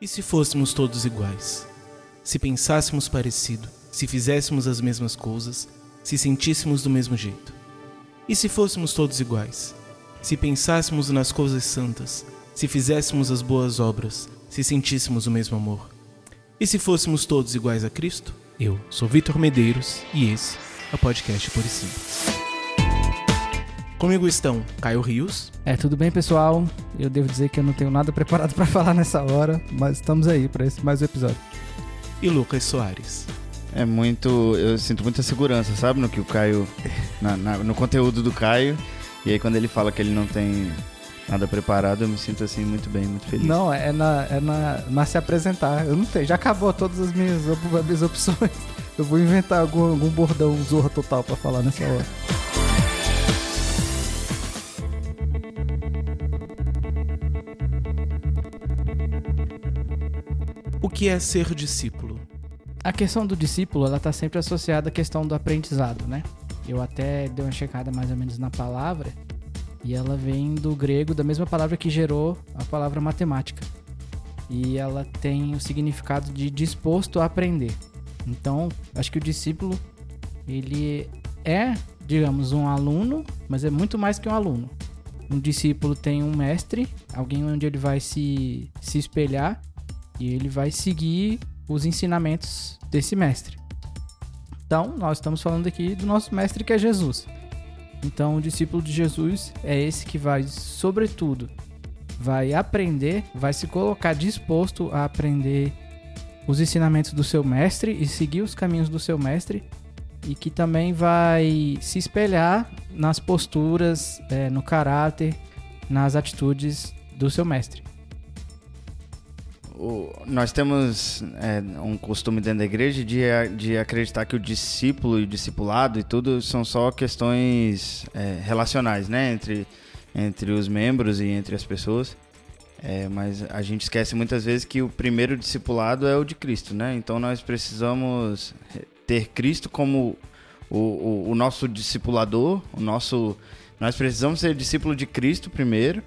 E se fôssemos todos iguais? Se pensássemos parecido, se fizéssemos as mesmas coisas, se sentíssemos do mesmo jeito? E se fôssemos todos iguais? Se pensássemos nas coisas santas, se fizéssemos as boas obras, se sentíssemos o mesmo amor? E se fôssemos todos iguais a Cristo? Eu sou Vitor Medeiros e esse é o podcast Por. Comigo estão Caio Rios. É, tudo bem, pessoal? Eu devo dizer que eu não tenho nada preparado para falar nessa hora, mas estamos aí para esse mais um episódio. E Lucas Soares. É muito. Eu sinto muita segurança, sabe? No que o Caio. Na, na, no conteúdo do Caio. E aí quando ele fala que ele não tem nada preparado, eu me sinto assim muito bem, muito feliz. Não, é na, é na, na se apresentar. Eu não tenho, já acabou todas as minhas, as minhas opções. Eu vou inventar algum, algum bordão zorra total para falar nessa hora. O que é ser discípulo? A questão do discípulo, ela está sempre associada à questão do aprendizado, né? Eu até dei uma checada mais ou menos na palavra e ela vem do grego, da mesma palavra que gerou a palavra matemática. E ela tem o significado de disposto a aprender. Então, acho que o discípulo, ele é, digamos, um aluno, mas é muito mais que um aluno. Um discípulo tem um mestre, alguém onde ele vai se, se espelhar e ele vai seguir os ensinamentos desse mestre. Então, nós estamos falando aqui do nosso mestre que é Jesus. Então, o discípulo de Jesus é esse que vai, sobretudo, vai aprender, vai se colocar disposto a aprender os ensinamentos do seu mestre e seguir os caminhos do seu mestre e que também vai se espelhar nas posturas, é, no caráter, nas atitudes do seu mestre nós temos é, um costume dentro da igreja de, de acreditar que o discípulo e o discipulado e tudo são só questões é, relacionais, né? Entre, entre os membros e entre as pessoas. É, mas a gente esquece muitas vezes que o primeiro discipulado é o de Cristo, né? Então nós precisamos ter Cristo como o, o, o nosso discipulador, o nosso... Nós precisamos ser discípulo de Cristo primeiro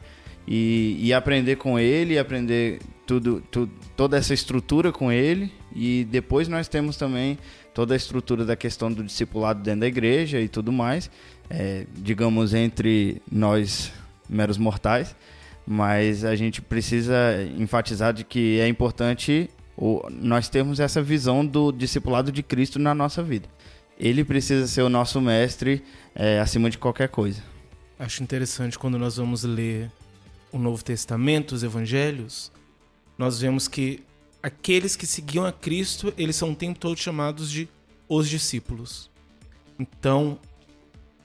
e, e aprender com ele, aprender tudo, toda essa estrutura com ele e depois nós temos também toda a estrutura da questão do discipulado dentro da igreja e tudo mais, é, digamos entre nós meros mortais, mas a gente precisa enfatizar de que é importante o, nós termos essa visão do discipulado de Cristo na nossa vida. Ele precisa ser o nosso mestre é, acima de qualquer coisa. Acho interessante quando nós vamos ler o Novo Testamento, os Evangelhos, nós vemos que aqueles que seguiam a Cristo, eles são o tempo todo chamados de os discípulos. Então,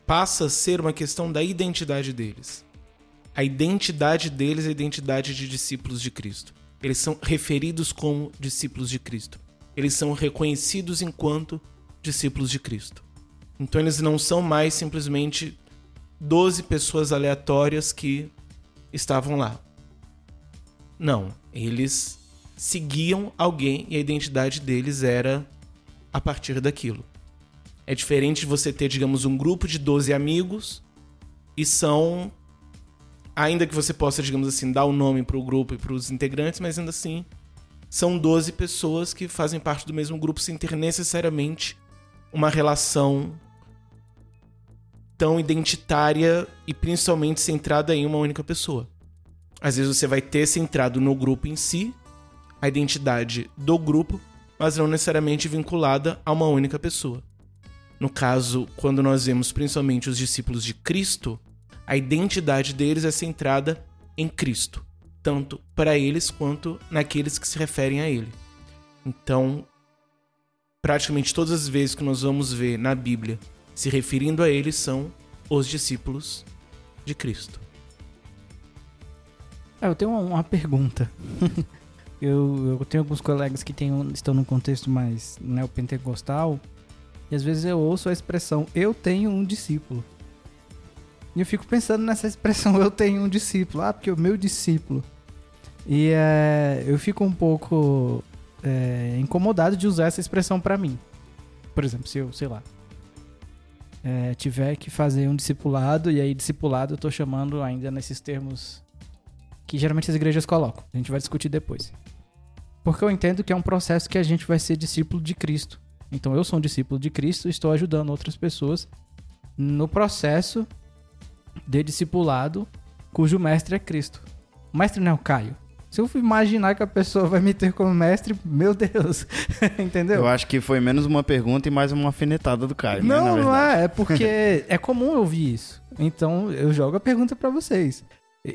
passa a ser uma questão da identidade deles. A identidade deles é a identidade de discípulos de Cristo. Eles são referidos como discípulos de Cristo. Eles são reconhecidos enquanto discípulos de Cristo. Então, eles não são mais simplesmente 12 pessoas aleatórias que estavam lá. Não, eles seguiam alguém e a identidade deles era a partir daquilo. É diferente de você ter, digamos, um grupo de 12 amigos e são. Ainda que você possa, digamos assim, dar o um nome para o grupo e para os integrantes, mas ainda assim são 12 pessoas que fazem parte do mesmo grupo sem ter necessariamente uma relação tão identitária e principalmente centrada em uma única pessoa. Às vezes você vai ter centrado no grupo em si, a identidade do grupo, mas não necessariamente vinculada a uma única pessoa. No caso, quando nós vemos principalmente os discípulos de Cristo, a identidade deles é centrada em Cristo, tanto para eles quanto naqueles que se referem a Ele. Então, praticamente todas as vezes que nós vamos ver na Bíblia se referindo a Ele são os discípulos de Cristo. É, eu tenho uma, uma pergunta. eu, eu tenho alguns colegas que tem, estão num contexto mais neopentecostal e às vezes eu ouço a expressão eu tenho um discípulo. E eu fico pensando nessa expressão eu tenho um discípulo. Ah, porque o meu discípulo. E é, eu fico um pouco é, incomodado de usar essa expressão para mim. Por exemplo, se eu, sei lá, é, tiver que fazer um discipulado, e aí discipulado eu tô chamando ainda nesses termos que geralmente as igrejas colocam. A gente vai discutir depois. Porque eu entendo que é um processo que a gente vai ser discípulo de Cristo. Então eu sou um discípulo de Cristo estou ajudando outras pessoas no processo de discipulado cujo mestre é Cristo. O mestre não é o Caio. Se eu imaginar que a pessoa vai me ter como mestre, meu Deus, entendeu? Eu acho que foi menos uma pergunta e mais uma alfinetada do Caio. né, Não, na não é. É porque é comum eu ouvir isso. Então eu jogo a pergunta pra vocês.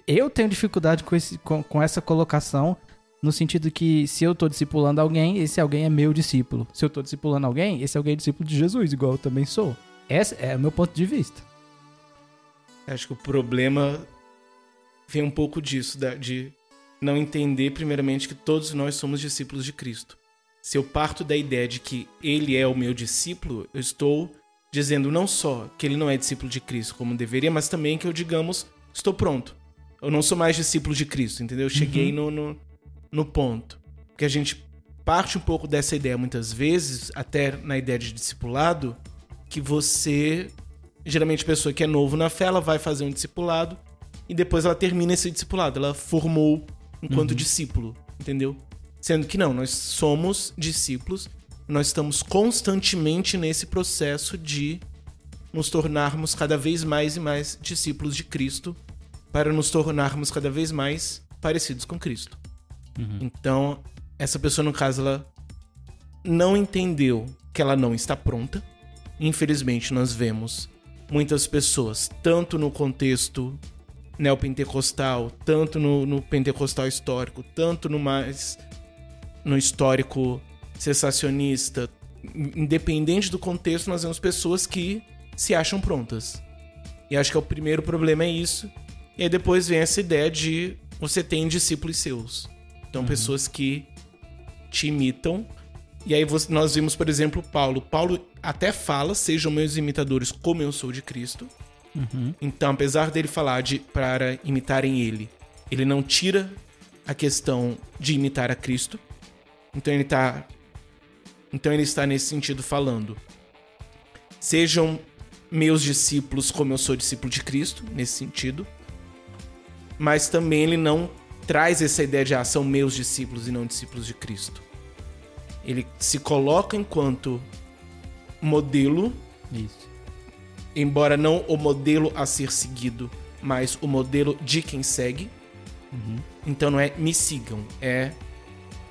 Eu tenho dificuldade com, esse, com, com essa colocação, no sentido que se eu tô discipulando alguém, esse alguém é meu discípulo. Se eu tô discipulando alguém, esse alguém é discípulo de Jesus, igual eu também sou. Esse é o meu ponto de vista. Acho que o problema vem um pouco disso, de não entender, primeiramente, que todos nós somos discípulos de Cristo. Se eu parto da ideia de que ele é o meu discípulo, eu estou dizendo não só que ele não é discípulo de Cristo como deveria, mas também que eu, digamos, estou pronto. Eu não sou mais discípulo de Cristo, entendeu? Eu cheguei no, no, no ponto. Porque a gente parte um pouco dessa ideia muitas vezes, até na ideia de discipulado, que você geralmente a pessoa que é novo na fé, ela vai fazer um discipulado e depois ela termina esse discipulado. Ela formou enquanto discípulo, entendeu? Sendo que não, nós somos discípulos, nós estamos constantemente nesse processo de nos tornarmos cada vez mais e mais discípulos de Cristo, para nos tornarmos cada vez mais parecidos com Cristo. Então, essa pessoa, no caso, ela não entendeu que ela não está pronta. Infelizmente, nós vemos muitas pessoas, tanto no contexto neopentecostal, tanto no, no pentecostal histórico, tanto no mais no histórico cessacionista, independente do contexto, nós vemos pessoas que se acham prontas. E acho que é o primeiro problema é isso. E aí depois vem essa ideia de você tem discípulos seus. Então, pessoas que te imitam. E aí nós vimos, por exemplo, Paulo. Paulo até fala, sejam meus imitadores como eu sou de Cristo. Então, apesar dele falar de para imitarem ele, ele não tira a questão de imitar a Cristo. Então ele tá então ele está nesse sentido falando: sejam meus discípulos como eu sou discípulo de Cristo, nesse sentido. Mas também ele não traz essa ideia de ah, são meus discípulos e não discípulos de Cristo. Ele se coloca enquanto modelo Isso. Embora não o modelo a ser seguido, mas o modelo de quem segue. Então não é me sigam, é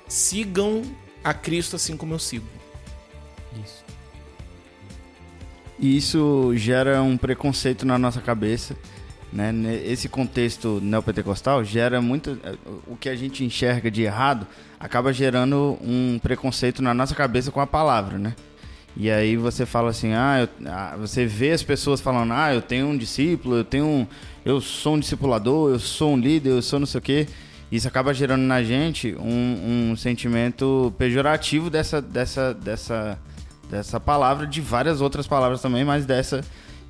sigam a Cristo assim como eu sigo. Isso. E isso gera um preconceito na nossa cabeça. Né? Esse contexto neopentecostal gera muito. eh, O que a gente enxerga de errado acaba gerando um preconceito na nossa cabeça com a palavra, né? E aí você fala assim, ah, eu- ah, você vê as pessoas falando, ah, eu tenho um discípulo, eu tenho um, eu sou um discipulador, eu sou um líder, eu sou não sei o quê. Isso acaba gerando na gente um, um sentimento pejorativo dessa, dessa, dessa, dessa palavra, de várias outras palavras também, mas dessa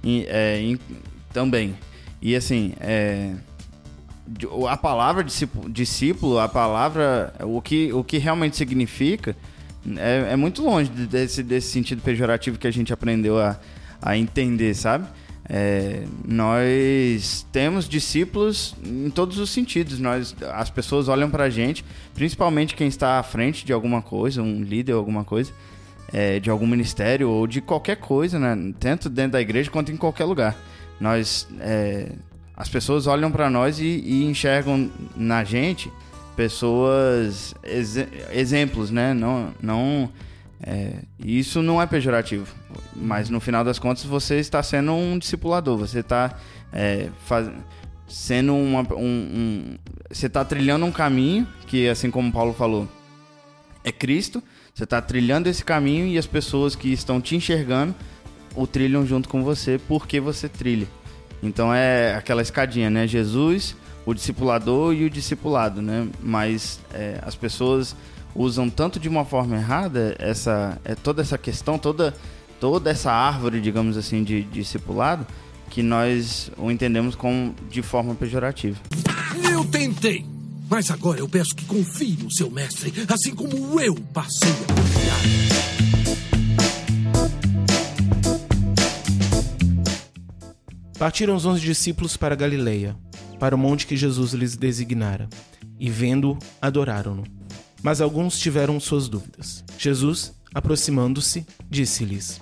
é, em- também. E assim, é, a palavra discípulo, a palavra, o que, o que realmente significa, é, é muito longe de- desse, desse sentido pejorativo que a gente aprendeu a, a entender, sabe? É, nós temos discípulos em todos os sentidos. Nós, as pessoas olham pra gente, principalmente quem está à frente de alguma coisa, um líder alguma coisa, é, de algum ministério ou de qualquer coisa, né? Tanto dentro da igreja quanto em qualquer lugar. Nós, é, as pessoas olham pra nós e, e enxergam na gente pessoas exe- exemplos, né? Não, não é, isso não é pejorativo, mas no final das contas você está sendo um discipulador, você está é, sendo uma, um, um- você está trilhando um caminho que, assim como Paulo falou, é Cristo. Você está trilhando esse caminho e as pessoas que estão te enxergando o trilham junto com você porque você trilha. Então é aquela escadinha, né? Jesus, o discipulador e o discipulado, né? Mas é, as pessoas usam tanto de uma forma errada essa é toda essa questão, toda toda essa árvore, digamos assim, de, discipulado, que nós o entendemos como de forma pejorativa. Eu tentei, mas agora eu peço que confie no seu mestre, assim como eu passei a confiar. Partiram os onze discípulos para Galileia, para o monte que Jesus lhes designara, e vendo, adoraram-no. Mas alguns tiveram suas dúvidas. Jesus, aproximando-se, disse-lhes: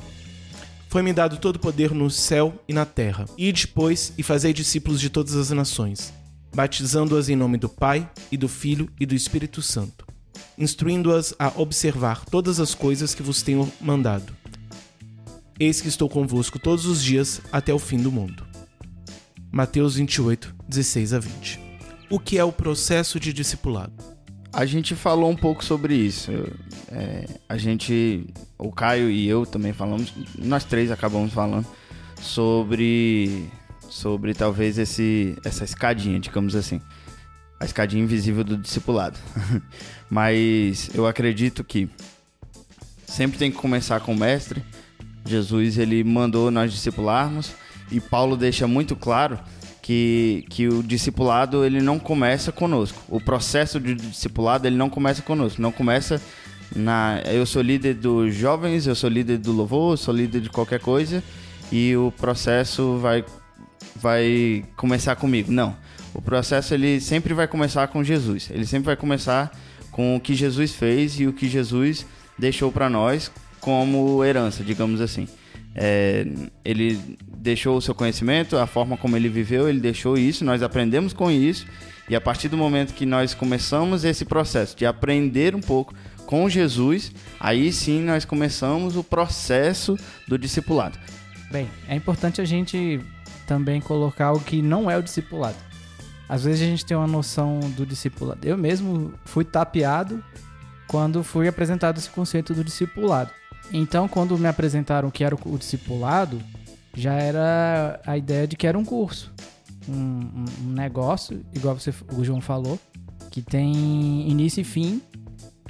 Foi-me dado todo o poder no céu e na terra. Ide, pois, e fazei discípulos de todas as nações, batizando-as em nome do Pai, e do Filho e do Espírito Santo, instruindo-as a observar todas as coisas que vos tenho mandado. Eis que estou convosco todos os dias até o fim do mundo. Mateus 28, 16 a 20. O que é o processo de discipulado? A gente falou um pouco sobre isso. É, a gente, o Caio e eu também falamos, nós três acabamos falando sobre, sobre talvez esse, essa escadinha, digamos assim, a escadinha invisível do discipulado. Mas eu acredito que sempre tem que começar com o mestre. Jesus ele mandou nós discipularmos e Paulo deixa muito claro que, que o discipulado ele não começa conosco. O processo de discipulado ele não começa conosco, não começa na eu sou líder dos jovens, eu sou líder do louvor, eu sou líder de qualquer coisa e o processo vai vai começar comigo. Não. O processo ele sempre vai começar com Jesus. Ele sempre vai começar com o que Jesus fez e o que Jesus deixou para nós como herança, digamos assim. É, ele deixou o seu conhecimento, a forma como ele viveu, ele deixou isso, nós aprendemos com isso, e a partir do momento que nós começamos esse processo de aprender um pouco com Jesus, aí sim nós começamos o processo do discipulado. Bem, é importante a gente também colocar o que não é o discipulado. Às vezes a gente tem uma noção do discipulado. Eu mesmo fui tapeado quando fui apresentado esse conceito do discipulado. Então, quando me apresentaram que era o discipulado, já era a ideia de que era um curso, um, um negócio, igual você, o João falou, que tem início e fim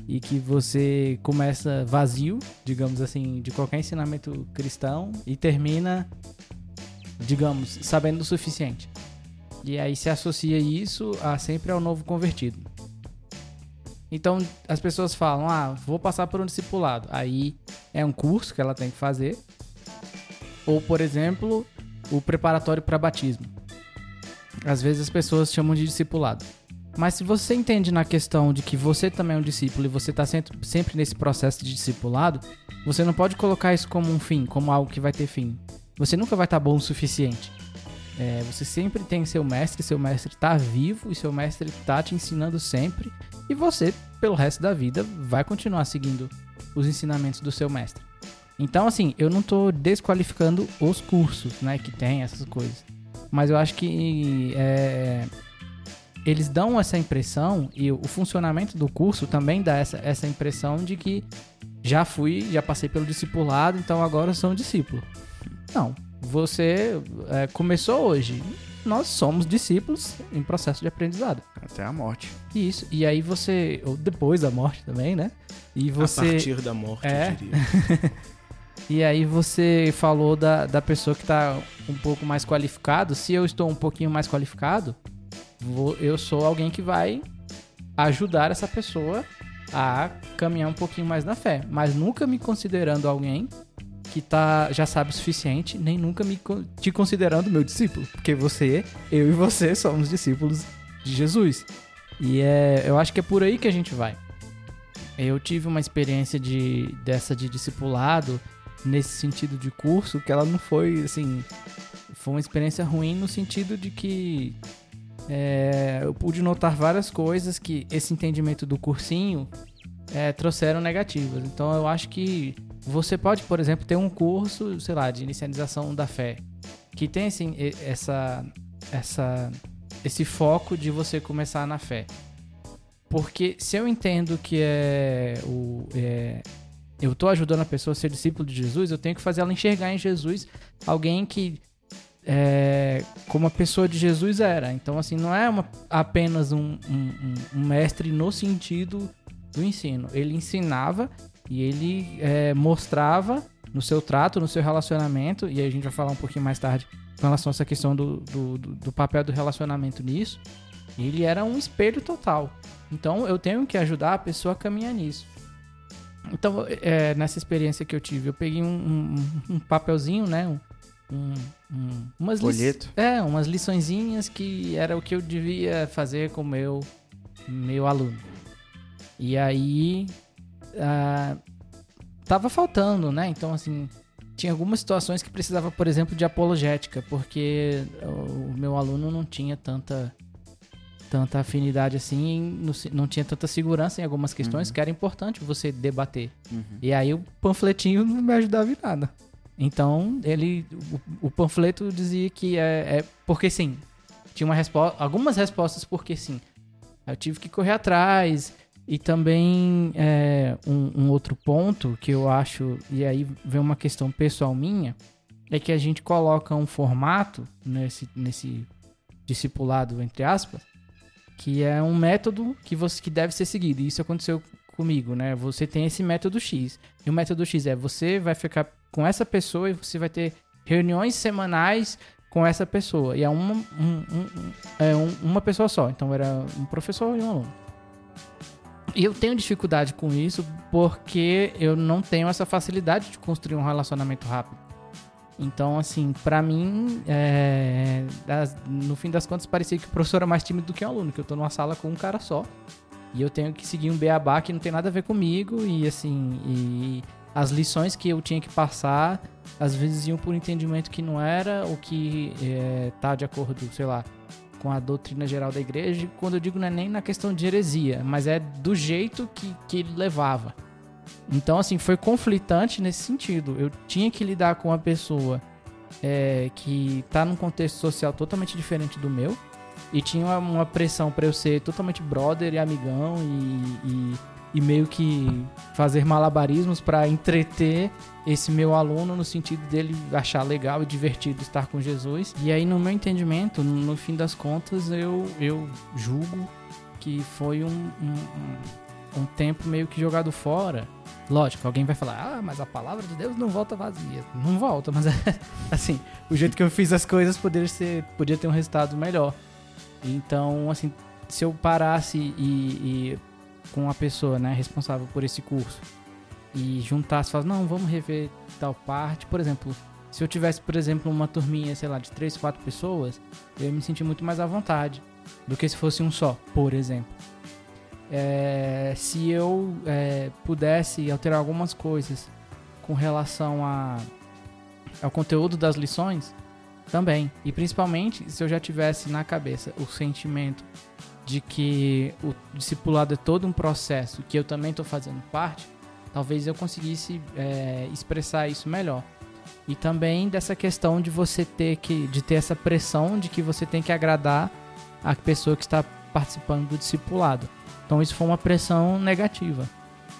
e que você começa vazio, digamos assim, de qualquer ensinamento cristão e termina, digamos, sabendo o suficiente. E aí se associa isso a sempre ao novo convertido. Então as pessoas falam: ah, vou passar por um discipulado. Aí é um curso que ela tem que fazer. Ou, por exemplo, o preparatório para batismo. Às vezes as pessoas chamam de discipulado. Mas se você entende na questão de que você também é um discípulo e você está sempre nesse processo de discipulado, você não pode colocar isso como um fim, como algo que vai ter fim. Você nunca vai estar tá bom o suficiente. É, você sempre tem seu mestre, seu mestre está vivo e seu mestre está te ensinando sempre. E você, pelo resto da vida, vai continuar seguindo os ensinamentos do seu mestre. Então, assim, eu não estou desqualificando os cursos, né, que tem essas coisas. Mas eu acho que é, eles dão essa impressão e o funcionamento do curso também dá essa, essa impressão de que já fui, já passei pelo discipulado, então agora sou um discípulo. Não, você é, começou hoje. Nós somos discípulos em processo de aprendizado. Até a morte. Isso. E aí você. Ou depois da morte também, né? E você. A partir da morte, é. eu diria. e aí você falou da, da pessoa que está um pouco mais qualificado. Se eu estou um pouquinho mais qualificado, vou, eu sou alguém que vai ajudar essa pessoa a caminhar um pouquinho mais na fé. Mas nunca me considerando alguém que tá, já sabe o suficiente, nem nunca me te considerando meu discípulo. Porque você, eu e você somos discípulos de Jesus. E é, eu acho que é por aí que a gente vai. Eu tive uma experiência de, dessa de discipulado nesse sentido de curso, que ela não foi assim. Foi uma experiência ruim no sentido de que é, eu pude notar várias coisas que esse entendimento do cursinho é, trouxeram negativas. Então eu acho que você pode, por exemplo, ter um curso, sei lá, de inicialização da fé, que tem assim, essa, essa, esse foco de você começar na fé. Porque se eu entendo que é o. É, eu estou ajudando a pessoa a ser discípulo de Jesus, eu tenho que fazer ela enxergar em Jesus alguém que. É, como a pessoa de Jesus era. Então, assim, não é uma, apenas um, um, um mestre no sentido do ensino. Ele ensinava e ele é, mostrava no seu trato, no seu relacionamento, e aí a gente vai falar um pouquinho mais tarde com relação a essa questão do, do, do papel do relacionamento nisso. Ele era um espelho total. Então eu tenho que ajudar a pessoa a caminhar nisso. Então, é, nessa experiência que eu tive, eu peguei um, um, um papelzinho, né? Um, um, umas Folheto. É, umas liçõezinhas que era o que eu devia fazer com o meu, meu aluno. E aí. ah, tava faltando, né? Então, assim. Tinha algumas situações que precisava, por exemplo, de apologética, porque o meu aluno não tinha tanta tanta afinidade assim, no- não tinha tanta segurança em algumas questões que era importante você debater. E aí o panfletinho não me ajudava em nada. Então, ele. O, o panfleto dizia que é, é porque sim. Tinha uma resposta. Algumas respostas porque sim. Eu tive que correr atrás. E também é, um, um outro ponto que eu acho, e aí vem uma questão pessoal minha, é que a gente coloca um formato nesse, nesse discipulado, entre aspas, que é um método que, você, que deve ser seguido. E isso aconteceu comigo, né? Você tem esse método X. E o método X é você vai ficar com essa pessoa e você vai ter reuniões semanais com essa pessoa. E é uma, um- um- é um- uma pessoa só. Então era um professor e um aluno. E eu tenho dificuldade com isso porque eu não tenho essa facilidade de construir um relacionamento rápido. Então, assim, pra mim, é, no fim das contas, parecia que o professor é mais tímido do que o aluno, que eu tô numa sala com um cara só. E eu tenho que seguir um beabá que não tem nada a ver comigo. E assim, e as lições que eu tinha que passar, às vezes iam por entendimento que não era o que é, tá de acordo, sei lá, com a doutrina geral da igreja. Quando eu digo não é nem na questão de heresia, mas é do jeito que, que ele levava. Então, assim, foi conflitante nesse sentido. Eu tinha que lidar com uma pessoa é, que tá num contexto social totalmente diferente do meu. E tinha uma, uma pressão pra eu ser totalmente brother e amigão e, e, e meio que fazer malabarismos pra entreter esse meu aluno no sentido dele achar legal e divertido estar com Jesus. E aí, no meu entendimento, no, no fim das contas, eu, eu julgo que foi um, um, um- um tempo meio que jogado fora. Lógico, alguém vai falar, ah, mas a palavra de Deus não volta vazia. Não volta, mas é assim, o jeito que eu fiz as coisas poderia, ser, podia ter um resultado melhor. Então, assim, se eu parasse e, e com a pessoa, né, responsável por esse curso e juntasse, falasse, não, vamos rever tal parte. Por exemplo, se eu tivesse, por exemplo, uma turminha, sei lá, de três, quatro pessoas, eu ia me sentir muito mais à vontade do que se fosse um só, por exemplo. É, se eu é, pudesse alterar algumas coisas com relação a, ao conteúdo das lições, também. E principalmente se eu já tivesse na cabeça o sentimento de que o discipulado é todo um processo que eu também estou fazendo parte, talvez eu conseguisse é, expressar isso melhor. E também dessa questão de você ter que de ter essa pressão de que você tem que agradar a pessoa que está participando do discipulado. Então isso foi uma pressão negativa.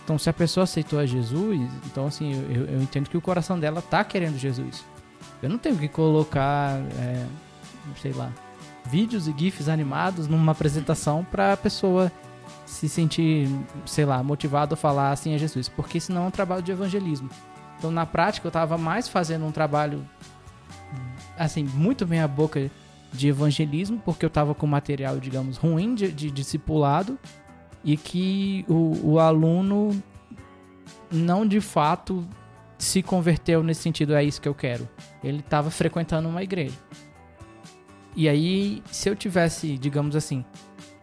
Então se a pessoa aceitou a Jesus, então assim, eu, eu entendo que o coração dela tá querendo Jesus. Eu não tenho que colocar, é, sei lá, vídeos e gifs animados numa apresentação para a pessoa se sentir, sei lá, motivado a falar assim a Jesus, porque senão é um trabalho de evangelismo. Então, na prática, eu estava mais fazendo um trabalho, assim, muito bem a boca de evangelismo, porque eu estava com material, digamos, ruim de, de discipulado e que o, o aluno não de fato se converteu nesse sentido, é isso que eu quero. Ele estava frequentando uma igreja. E aí, se eu tivesse, digamos assim,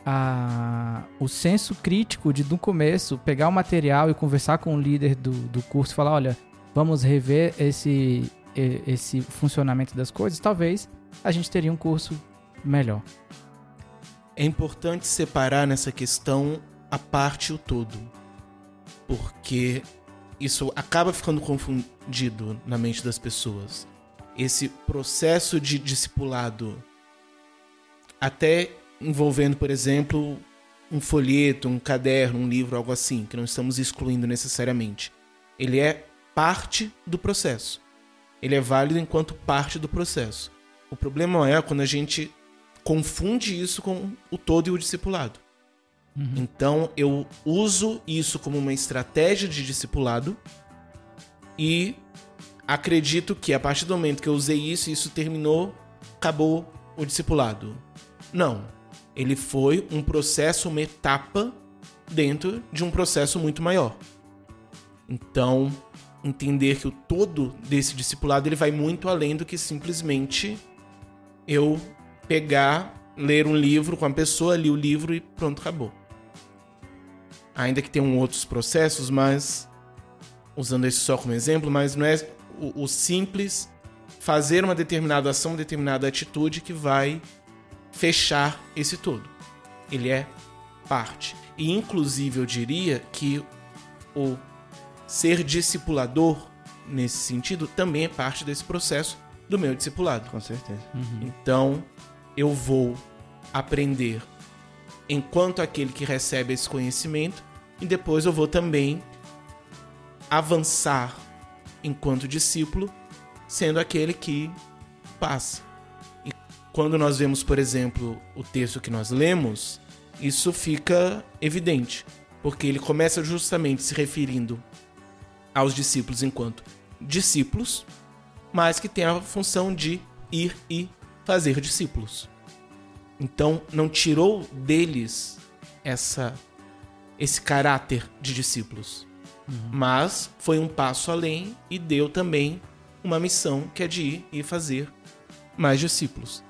a, o senso crítico de, do começo, pegar o material e conversar com o líder do, do curso falar: olha, vamos rever esse, esse funcionamento das coisas, talvez a gente teria um curso melhor. É importante separar nessa questão a parte e o todo. Porque isso acaba ficando confundido na mente das pessoas. Esse processo de discipulado, até envolvendo, por exemplo, um folheto, um caderno, um livro, algo assim, que não estamos excluindo necessariamente. Ele é parte do processo. Ele é válido enquanto parte do processo. O problema é quando a gente confunde isso com o todo e o discipulado. Então eu uso isso como uma estratégia de discipulado e acredito que a partir do momento que eu usei isso, isso terminou, acabou o discipulado. Não. Ele foi um processo, uma etapa dentro de um processo muito maior. Então, entender que o todo desse discipulado ele vai muito além do que simplesmente eu pegar, ler um livro com a pessoa, li o livro e pronto, acabou. ainda que tenham outros processos, mas usando esse só como exemplo, mas não é o, o simples fazer uma determinada ação, uma determinada atitude que vai fechar esse todo. Ele é parte. E inclusive eu diria que o ser discipulador nesse sentido também é parte desse processo do meu discipulado. Com certeza. Então, eu vou aprender enquanto aquele que recebe esse conhecimento e depois eu vou também avançar enquanto discípulo, sendo aquele que passa. E quando nós vemos, por exemplo, o texto que nós lemos, isso fica evidente, porque ele começa justamente se referindo aos discípulos enquanto discípulos, mas que tem a função de ir e fazer discípulos. Então, não tirou deles essa esse caráter de discípulos, mas foi um passo além e deu também uma missão que é de ir e fazer mais discípulos.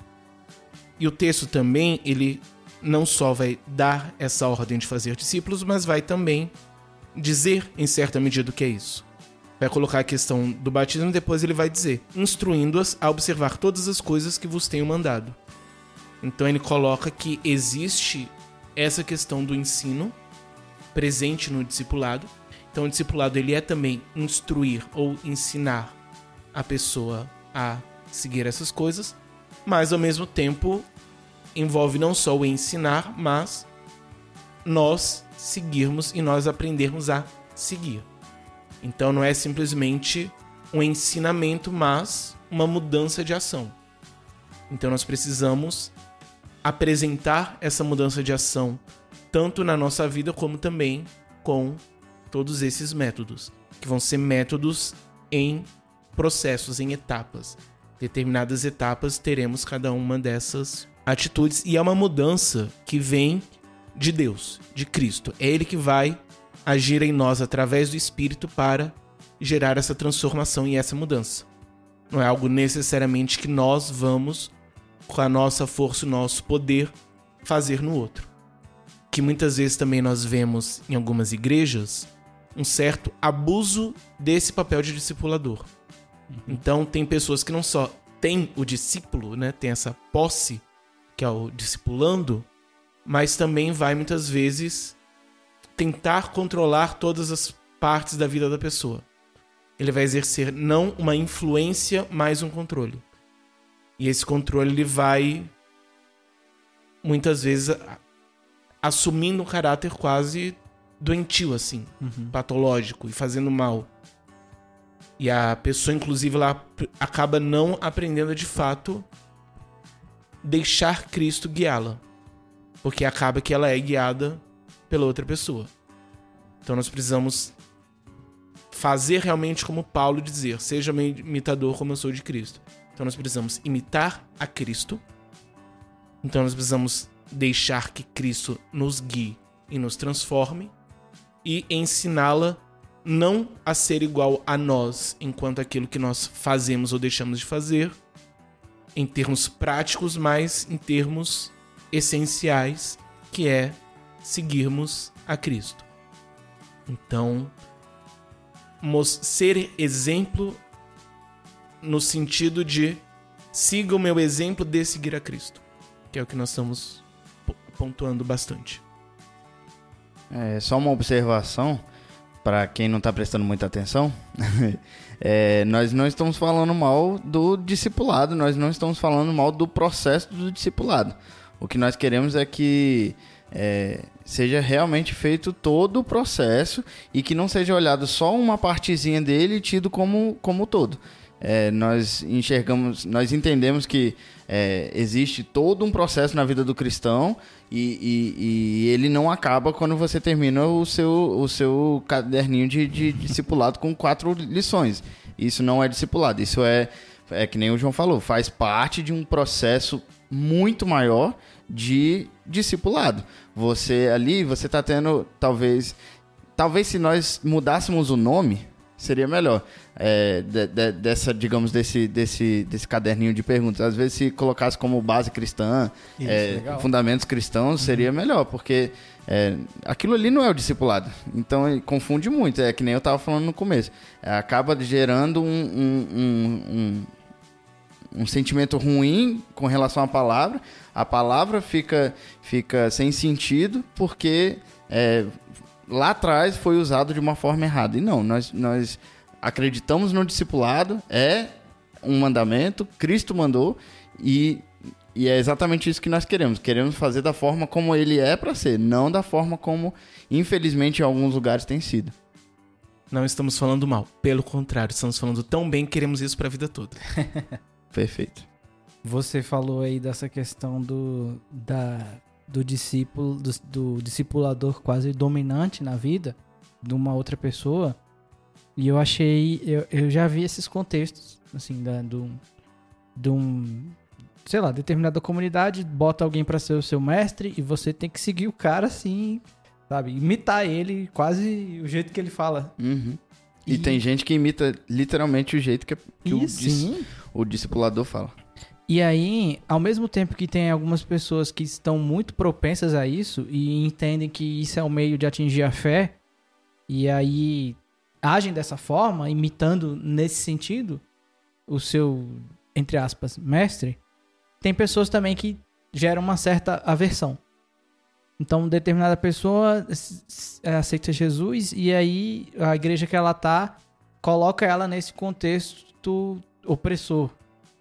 E o texto também, ele não só vai dar essa ordem de fazer discípulos, mas vai também dizer em certa medida o que é isso. Vai colocar a questão do batismo e depois ele vai dizer: instruindo-as a observar todas as coisas que vos tenho mandado. Então ele coloca que existe essa questão do ensino presente no discipulado. Então o discipulado ele é também instruir ou ensinar a pessoa a seguir essas coisas, mas ao mesmo tempo envolve não só o ensinar, mas nós seguirmos e nós aprendermos a seguir. Então não é simplesmente um ensinamento, mas uma mudança de ação. Então nós precisamos apresentar essa mudança de ação tanto na nossa vida como também com todos esses métodos, que vão ser métodos em processos, em etapas. Determinadas etapas teremos cada uma dessas atitudes e é uma mudança que vem de Deus, de Cristo. É ele que vai agir em nós através do espírito para gerar essa transformação e essa mudança. Não é algo necessariamente que nós vamos com a nossa força, o nosso poder fazer no outro. Que muitas vezes também nós vemos em algumas igrejas um certo abuso desse papel de discipulador. Então tem pessoas que não só têm o discípulo, né, tem essa posse que é o discipulando, mas também vai muitas vezes tentar controlar todas as partes da vida da pessoa. Ele vai exercer não uma influência, mas um controle. E esse controle ele vai muitas vezes assumindo um caráter quase doentio assim, patológico e fazendo mal. E a pessoa inclusive ap- acaba não aprendendo de fato deixar Cristo guiá-la. Porque acaba que ela é guiada pela outra pessoa. Então nós precisamos fazer realmente como Paulo dizer, seja meu imitador como eu sou de Cristo. Então nós precisamos imitar a Cristo. Então nós precisamos deixar que Cristo nos guie e nos transforme e ensiná-la não a ser igual a nós enquanto aquilo que nós fazemos ou deixamos de fazer em termos práticos, mas em termos essenciais, que é seguirmos a Cristo. Então, ser exemplo no sentido de siga o meu exemplo de seguir a Cristo, que é o que nós estamos po- pontuando bastante. É, só uma observação para quem não está prestando muita atenção. É, nós não estamos falando mal do discipulado, nós não estamos falando mal do processo do discipulado. O que nós queremos é que é, seja realmente feito todo o processo e que não seja olhado só uma partezinha dele e tido como como todo. É, nós enxergamos, nós entendemos que é, existe todo um processo na vida do cristão e, e- e ele não acaba quando você termina o seu, o seu caderninho de, de discipulado com quatro lições. Isso não é discipulado, isso é, é que nem o João falou, faz parte de um processo muito maior de discipulado. Você ali, você está tendo, talvez, talvez se nós mudássemos o nome, seria melhor. É, de- de- dessa, digamos, desse, desse, desse caderninho de perguntas. Às vezes, se colocasse como base cristã, Isso, é, fundamentos cristãos, seria melhor, porque é, aquilo ali não é o discipulado. Então, confunde muito. É que nem eu estava falando no começo. É, acaba gerando um, um, um, um um sentimento ruim com relação à palavra. A palavra fica, fica sem sentido porque é, lá atrás foi usado de uma forma errada. E não, nós, nós acreditamos no discipulado, é um mandamento, Cristo mandou e, e é exatamente isso que nós queremos. Queremos fazer da forma como ele é para ser, não da forma como, infelizmente, em alguns lugares tem sido. Não estamos falando mal. Pelo contrário, estamos falando tão bem que queremos isso pra vida toda. Perfeito. Você falou aí dessa questão do, da, do discípulo, do, do discipulador quase dominante na vida de uma outra pessoa. E eu achei, eu, eu já vi esses contextos, assim, da, do, de um, sei lá, determinada comunidade bota alguém pra ser o seu mestre e você tem que seguir o cara assim, sabe? Imitar ele quase o jeito que ele fala. Uhum. E, tem gente que imita literalmente o jeito que, que o, E sim. O discipulador fala. E aí, ao mesmo tempo que tem algumas pessoas que estão muito propensas a isso e entendem que isso é um meio de atingir a fé, e aí agem dessa forma, imitando nesse sentido o seu, entre aspas, mestre, tem pessoas também que geram uma certa aversão. Então, determinada pessoa aceita Jesus e aí a igreja que ela tá coloca ela nesse contexto opressor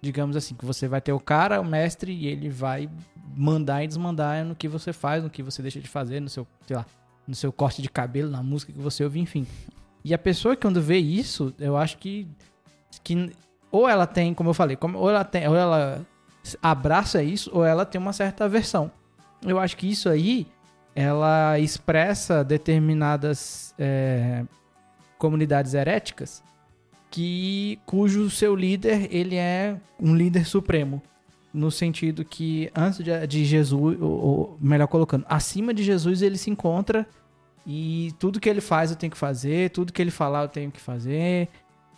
digamos assim, que você vai ter o cara, o mestre, e ele vai mandar e desmandar no que você faz, no que você deixa de fazer, no seu, sei lá, no seu corte de cabelo, na música que você ouve, enfim. E a pessoa que quando vê isso, eu acho que, que ou ela tem, como eu falei, como, ou ela tem, ou ela abraça isso, ou ela tem uma certa aversão. Eu acho que isso aí, ela expressa determinadas é, comunidades heréticas que cujo seu líder ele é um líder supremo no sentido que antes de, de Jesus, ou, ou melhor colocando, acima de Jesus ele se encontra e tudo que ele faz eu tenho que fazer, tudo que ele falar eu tenho que fazer.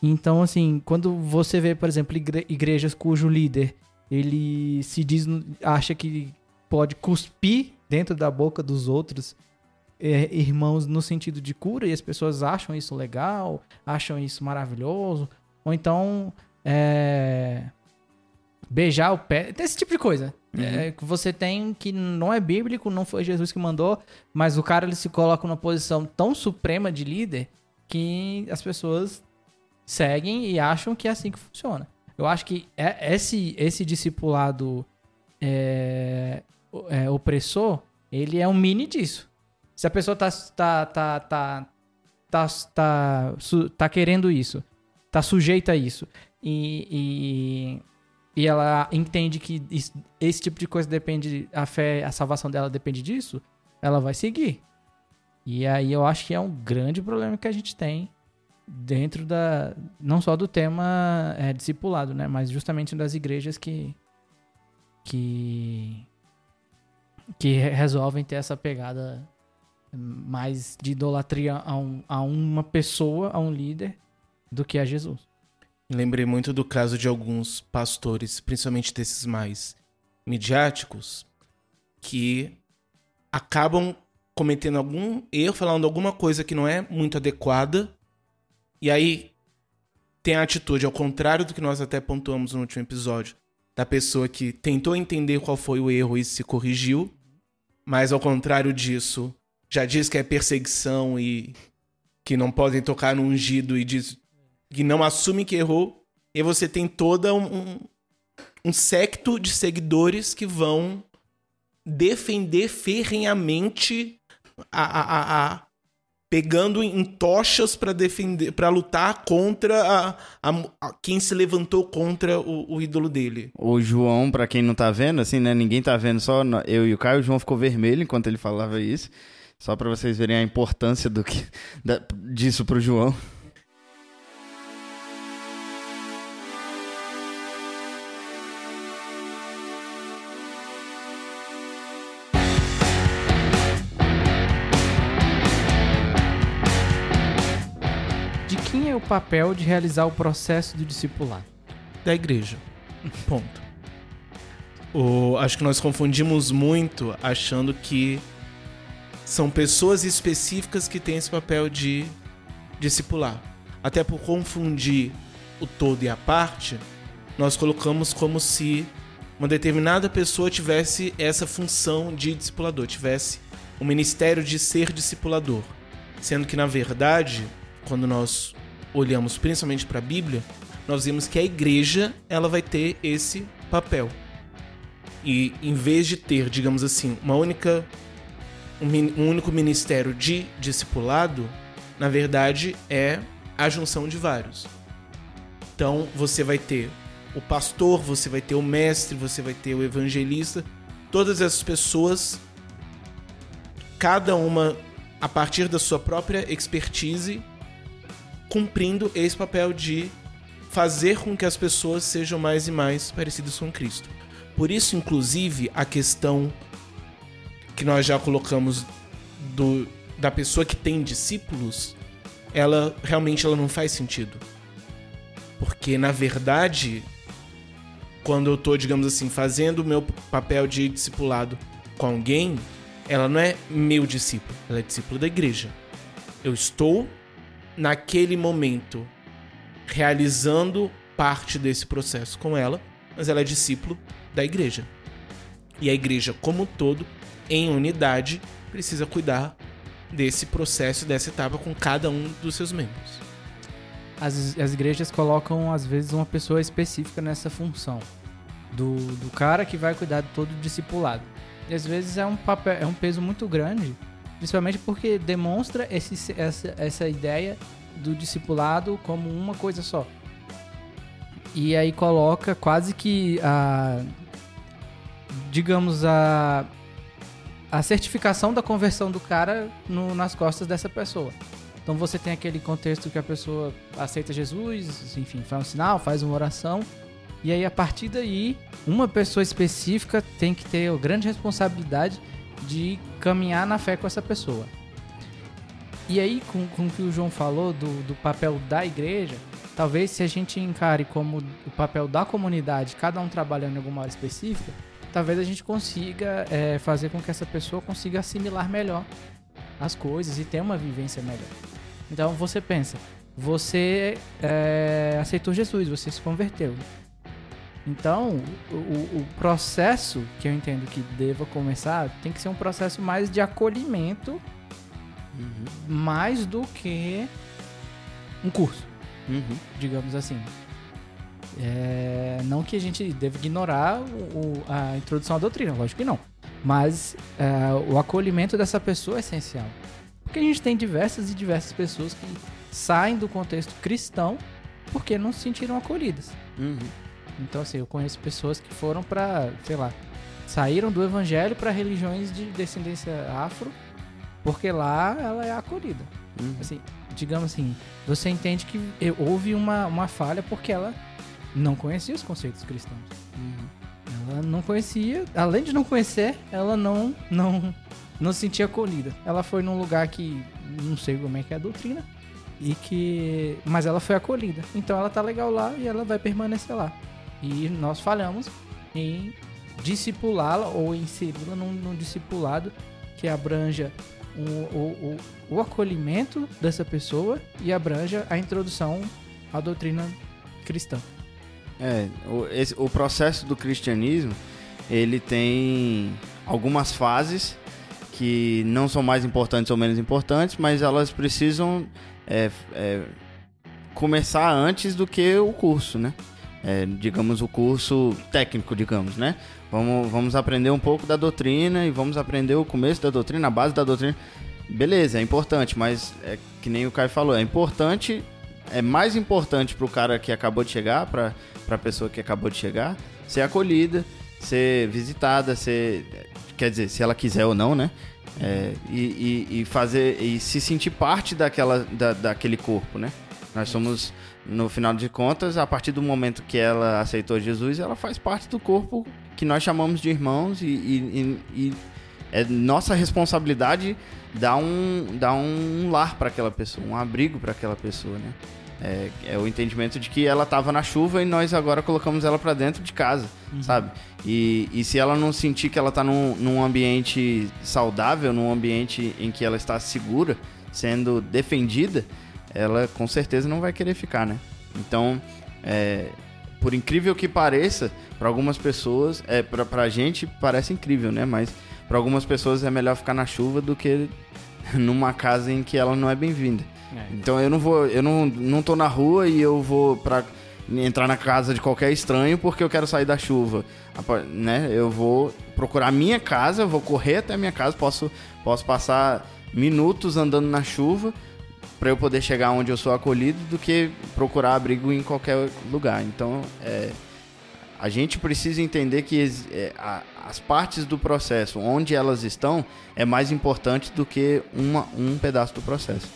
Então assim, quando você vê, por exemplo, igre- igrejas cujo líder ele se diz, acha que pode cuspir dentro da boca dos outros é, irmãos no sentido de cura e as pessoas acham isso legal, acham isso maravilhoso, ou então é, beijar o pé, esse tipo de coisa. É, que você tem que não é bíblico, não foi Jesus que mandou, mas o cara ele se coloca numa posição tão suprema de líder que as pessoas seguem e acham que é assim que funciona. Eu acho que é- esse, esse discipulado é, é, opressor, ele é um mini disso. Se a pessoa tá, tá, tá, tá, tá, tá, tá querendo isso, tá sujeita a isso, e, e, e ela entende que is- esse tipo de coisa depende, a fé, a salvação dela depende disso, ela vai seguir. E aí eu acho que é um grande problema que a gente tem dentro da, não só do tema é, discipulado, né, mas justamente das igrejas que, que, que re- resolvem ter essa pegada mais de idolatria a, um- a uma pessoa, a um líder, do que a Jesus. Lembrei muito do caso de alguns pastores, principalmente desses mais midiáticos, que acabam cometendo algum erro, falando alguma coisa que não é muito adequada, e aí tem a atitude ao contrário do que nós até pontuamos no último episódio, da pessoa que tentou entender qual foi o erro e se corrigiu, mas ao contrário disso, já diz que é perseguição e que não podem tocar no ungido e diz que não assume que errou, e você tem toda um, um, um secto de seguidores que vão defender ferrenhamente a, a, a- pegando em tochas para defender, para lutar contra a, a- quem se levantou contra o, o ídolo dele. O João, pra quem não tá vendo, assim, né? Ninguém tá vendo, só eu e o Caio. O João ficou vermelho enquanto ele falava isso. Só pra vocês verem a importância do que, da- disso pro João. quem é o papel de realizar o processo do discipulado? Da igreja. Ponto. O, acho que nós confundimos muito achando que são pessoas específicas que têm esse papel de discipular. Até por confundir o todo e a parte, nós colocamos como se uma determinada pessoa tivesse essa função de discipulador, tivesse o ministério de ser discipulador. Sendo que, na verdade, quando nós olhamos principalmente para a Bíblia, nós vemos que a igreja ela vai ter esse papel. E em vez de ter, digamos assim, uma única um, único ministério de discipulado, na verdade é a junção de vários. Então você vai ter o pastor, você vai ter o mestre, você vai ter o evangelista, todas essas pessoas, cada uma a partir da sua própria expertise, cumprindo esse papel de fazer com que as pessoas sejam mais e mais parecidas com Cristo. Por isso, inclusive, a questão que nós já colocamos do, da pessoa que tem discípulos, ela realmente ela não faz sentido. Porque, na verdade, quando eu tô, digamos assim, fazendo o meu papel de discipulado com alguém, ela não é meu discípulo, ela é discípulo da igreja. Eu estou naquele momento realizando parte desse processo com ela, mas ela é discípulo da igreja. E a igreja, como um todo, em unidade, precisa cuidar desse processo, dessa etapa com cada um dos seus membros. As, as igrejas colocam, às vezes, uma pessoa específica nessa função. Do, do cara que vai cuidar de todo o discipulado. E às vezes é um, papel, é um peso muito grande, principalmente porque demonstra esse, essa, essa ideia do discipulado como uma coisa só. E aí coloca quase que a. Digamos, a a certificação da conversão do cara no, nas costas dessa pessoa. Então você tem aquele contexto que a pessoa aceita Jesus, enfim, faz um sinal, faz uma oração, e aí a partir daí, uma pessoa específica tem que ter a grande responsabilidade de caminhar na fé com essa pessoa. E aí, com, com o que o João falou do, do papel da igreja, talvez se a gente encare como o papel da comunidade, cada um trabalhando em alguma área específica, talvez a gente consiga é, fazer com que essa pessoa consiga assimilar melhor as coisas e ter uma vivência melhor. Então você pensa, você é, aceitou Jesus, você se converteu. Então, o, o, processo que eu entendo que deva começar tem que ser um processo mais de acolhimento, uhum. mais do que um curso, uhum. digamos assim. É, não que a gente deva ignorar o, a introdução à doutrina, lógico que não. Mas é, o acolhimento dessa pessoa é essencial. Porque a gente tem diversas e diversas pessoas que saem do contexto cristão porque não se sentiram acolhidas. Uhum. Então, assim, eu conheço pessoas que foram para, sei lá, saíram do evangelho para religiões de descendência afro, porque lá ela é acolhida. Uhum. Assim, digamos assim, você entende que houve uma, uma falha porque ela não conhecia os conceitos cristãos. Uhum. Ela não conhecia, além de não conhecer, ela não não não se sentia acolhida. Ela foi num lugar que não sei como é que é a doutrina e que mas ela foi acolhida. Então ela tá legal lá e ela vai permanecer lá. E nós falhamos em discipulá-la ou inseri-la num, num discipulado que abranja o, o, o, acolhimento dessa pessoa e abranja a introdução à doutrina cristã. É, o, esse, o processo do cristianismo, ele tem algumas fases que não são mais importantes ou menos importantes, mas elas precisam é, é, começar antes do que o curso, né? É, digamos, o curso técnico, digamos, né? Vamos, vamos aprender um pouco da doutrina e vamos aprender o começo da doutrina, a base da doutrina. Beleza, é importante, mas é que nem o Caio falou, é importante, é mais importante para o cara que acabou de chegar, para a pessoa que acabou de chegar ser acolhida, ser visitada, ser quer dizer, se ela quiser ou não, né? É, e, e, e, fazer e se sentir parte daquela da, daquele corpo, né? Nós somos no final de contas, a partir do momento que ela aceitou Jesus, ela faz parte do corpo que nós chamamos de irmãos e, e é nossa responsabilidade dar um, dar um lar para aquela pessoa, um abrigo para aquela pessoa, né? É, é, o entendimento de que ela estava na chuva e nós agora colocamos ela para dentro de casa, uhum. sabe? E, e se ela não sentir que ela está num, num ambiente saudável, num ambiente em que ela está segura, sendo defendida, ela com certeza não vai querer ficar, né? Então, é, por incrível que pareça, para algumas pessoas, é, pra, pra gente parece incrível, né? Mas para algumas pessoas é melhor ficar na chuva do que numa casa em que ela não é bem-vinda. É. Então eu não vou, eu não, não tô na rua e eu vou para entrar na casa de qualquer estranho porque eu quero sair da chuva, né? Eu vou procurar a minha casa, vou correr até a minha casa, posso posso passar minutos andando na chuva para eu poder chegar onde eu sou acolhido do que procurar abrigo em qualquer lugar. Então, é, a gente precisa entender que é, a, as partes do processo, onde elas estão, é mais importante do que uma, um pedaço do processo.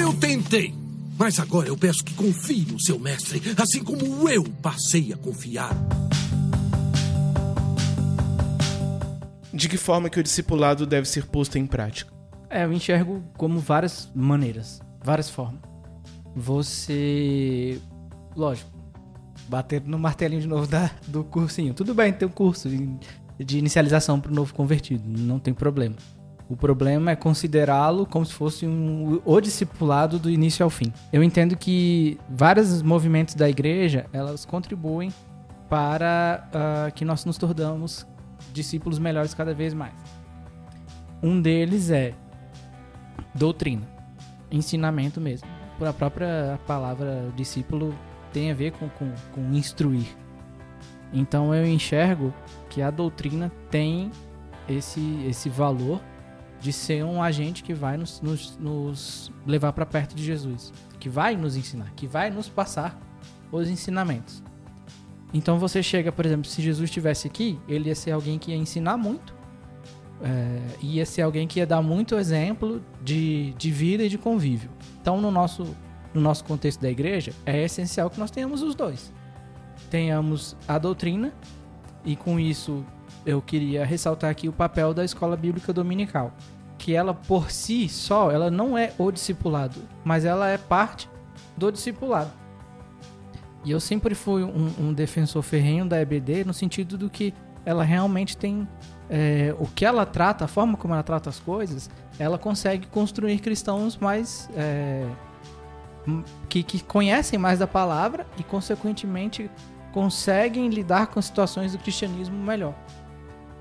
Eu tentei, mas agora eu peço que confie no seu mestre, assim como eu passei a confiar. De que forma que o discipulado deve ser posto em prática? É, eu enxergo como várias maneiras, várias formas. Você, lógico, bater no martelinho de novo da, do cursinho. Tudo bem, tem um curso de, de inicialização para o novo convertido, não tem problema. O problema é considerá-lo como se fosse um, o discipulado do início ao fim. Eu entendo que vários movimentos da igreja, elas contribuem para uh, que nós nos tornamos discípulos melhores cada vez mais. Um deles é doutrina, ensinamento mesmo. Por a própria palavra discípulo tem a ver com, com, com instruir. Então eu enxergo que a doutrina tem esse, esse valor de ser um agente que vai nos, nos, nos levar para perto de Jesus, que vai nos ensinar, que vai nos passar os ensinamentos. Então você chega, por exemplo, se Jesus estivesse aqui, ele ia ser alguém que ia ensinar muito, é, ia ser alguém que ia dar muito exemplo de, de vida e de convívio. Então, no nosso, no nosso contexto da igreja, é essencial que nós tenhamos os dois. Tenhamos a doutrina, e com isso eu queria ressaltar aqui o papel da escola bíblica dominical que ela por si só, ela não é o discipulado, mas ela é parte do discipulado. E eu sempre fui um, um defensor ferrenho da EBD no sentido do que ela realmente tem é, o que ela trata, a forma como ela trata as coisas, ela consegue construir cristãos mais é, que, que conhecem mais da palavra e consequentemente conseguem lidar com situações do cristianismo melhor.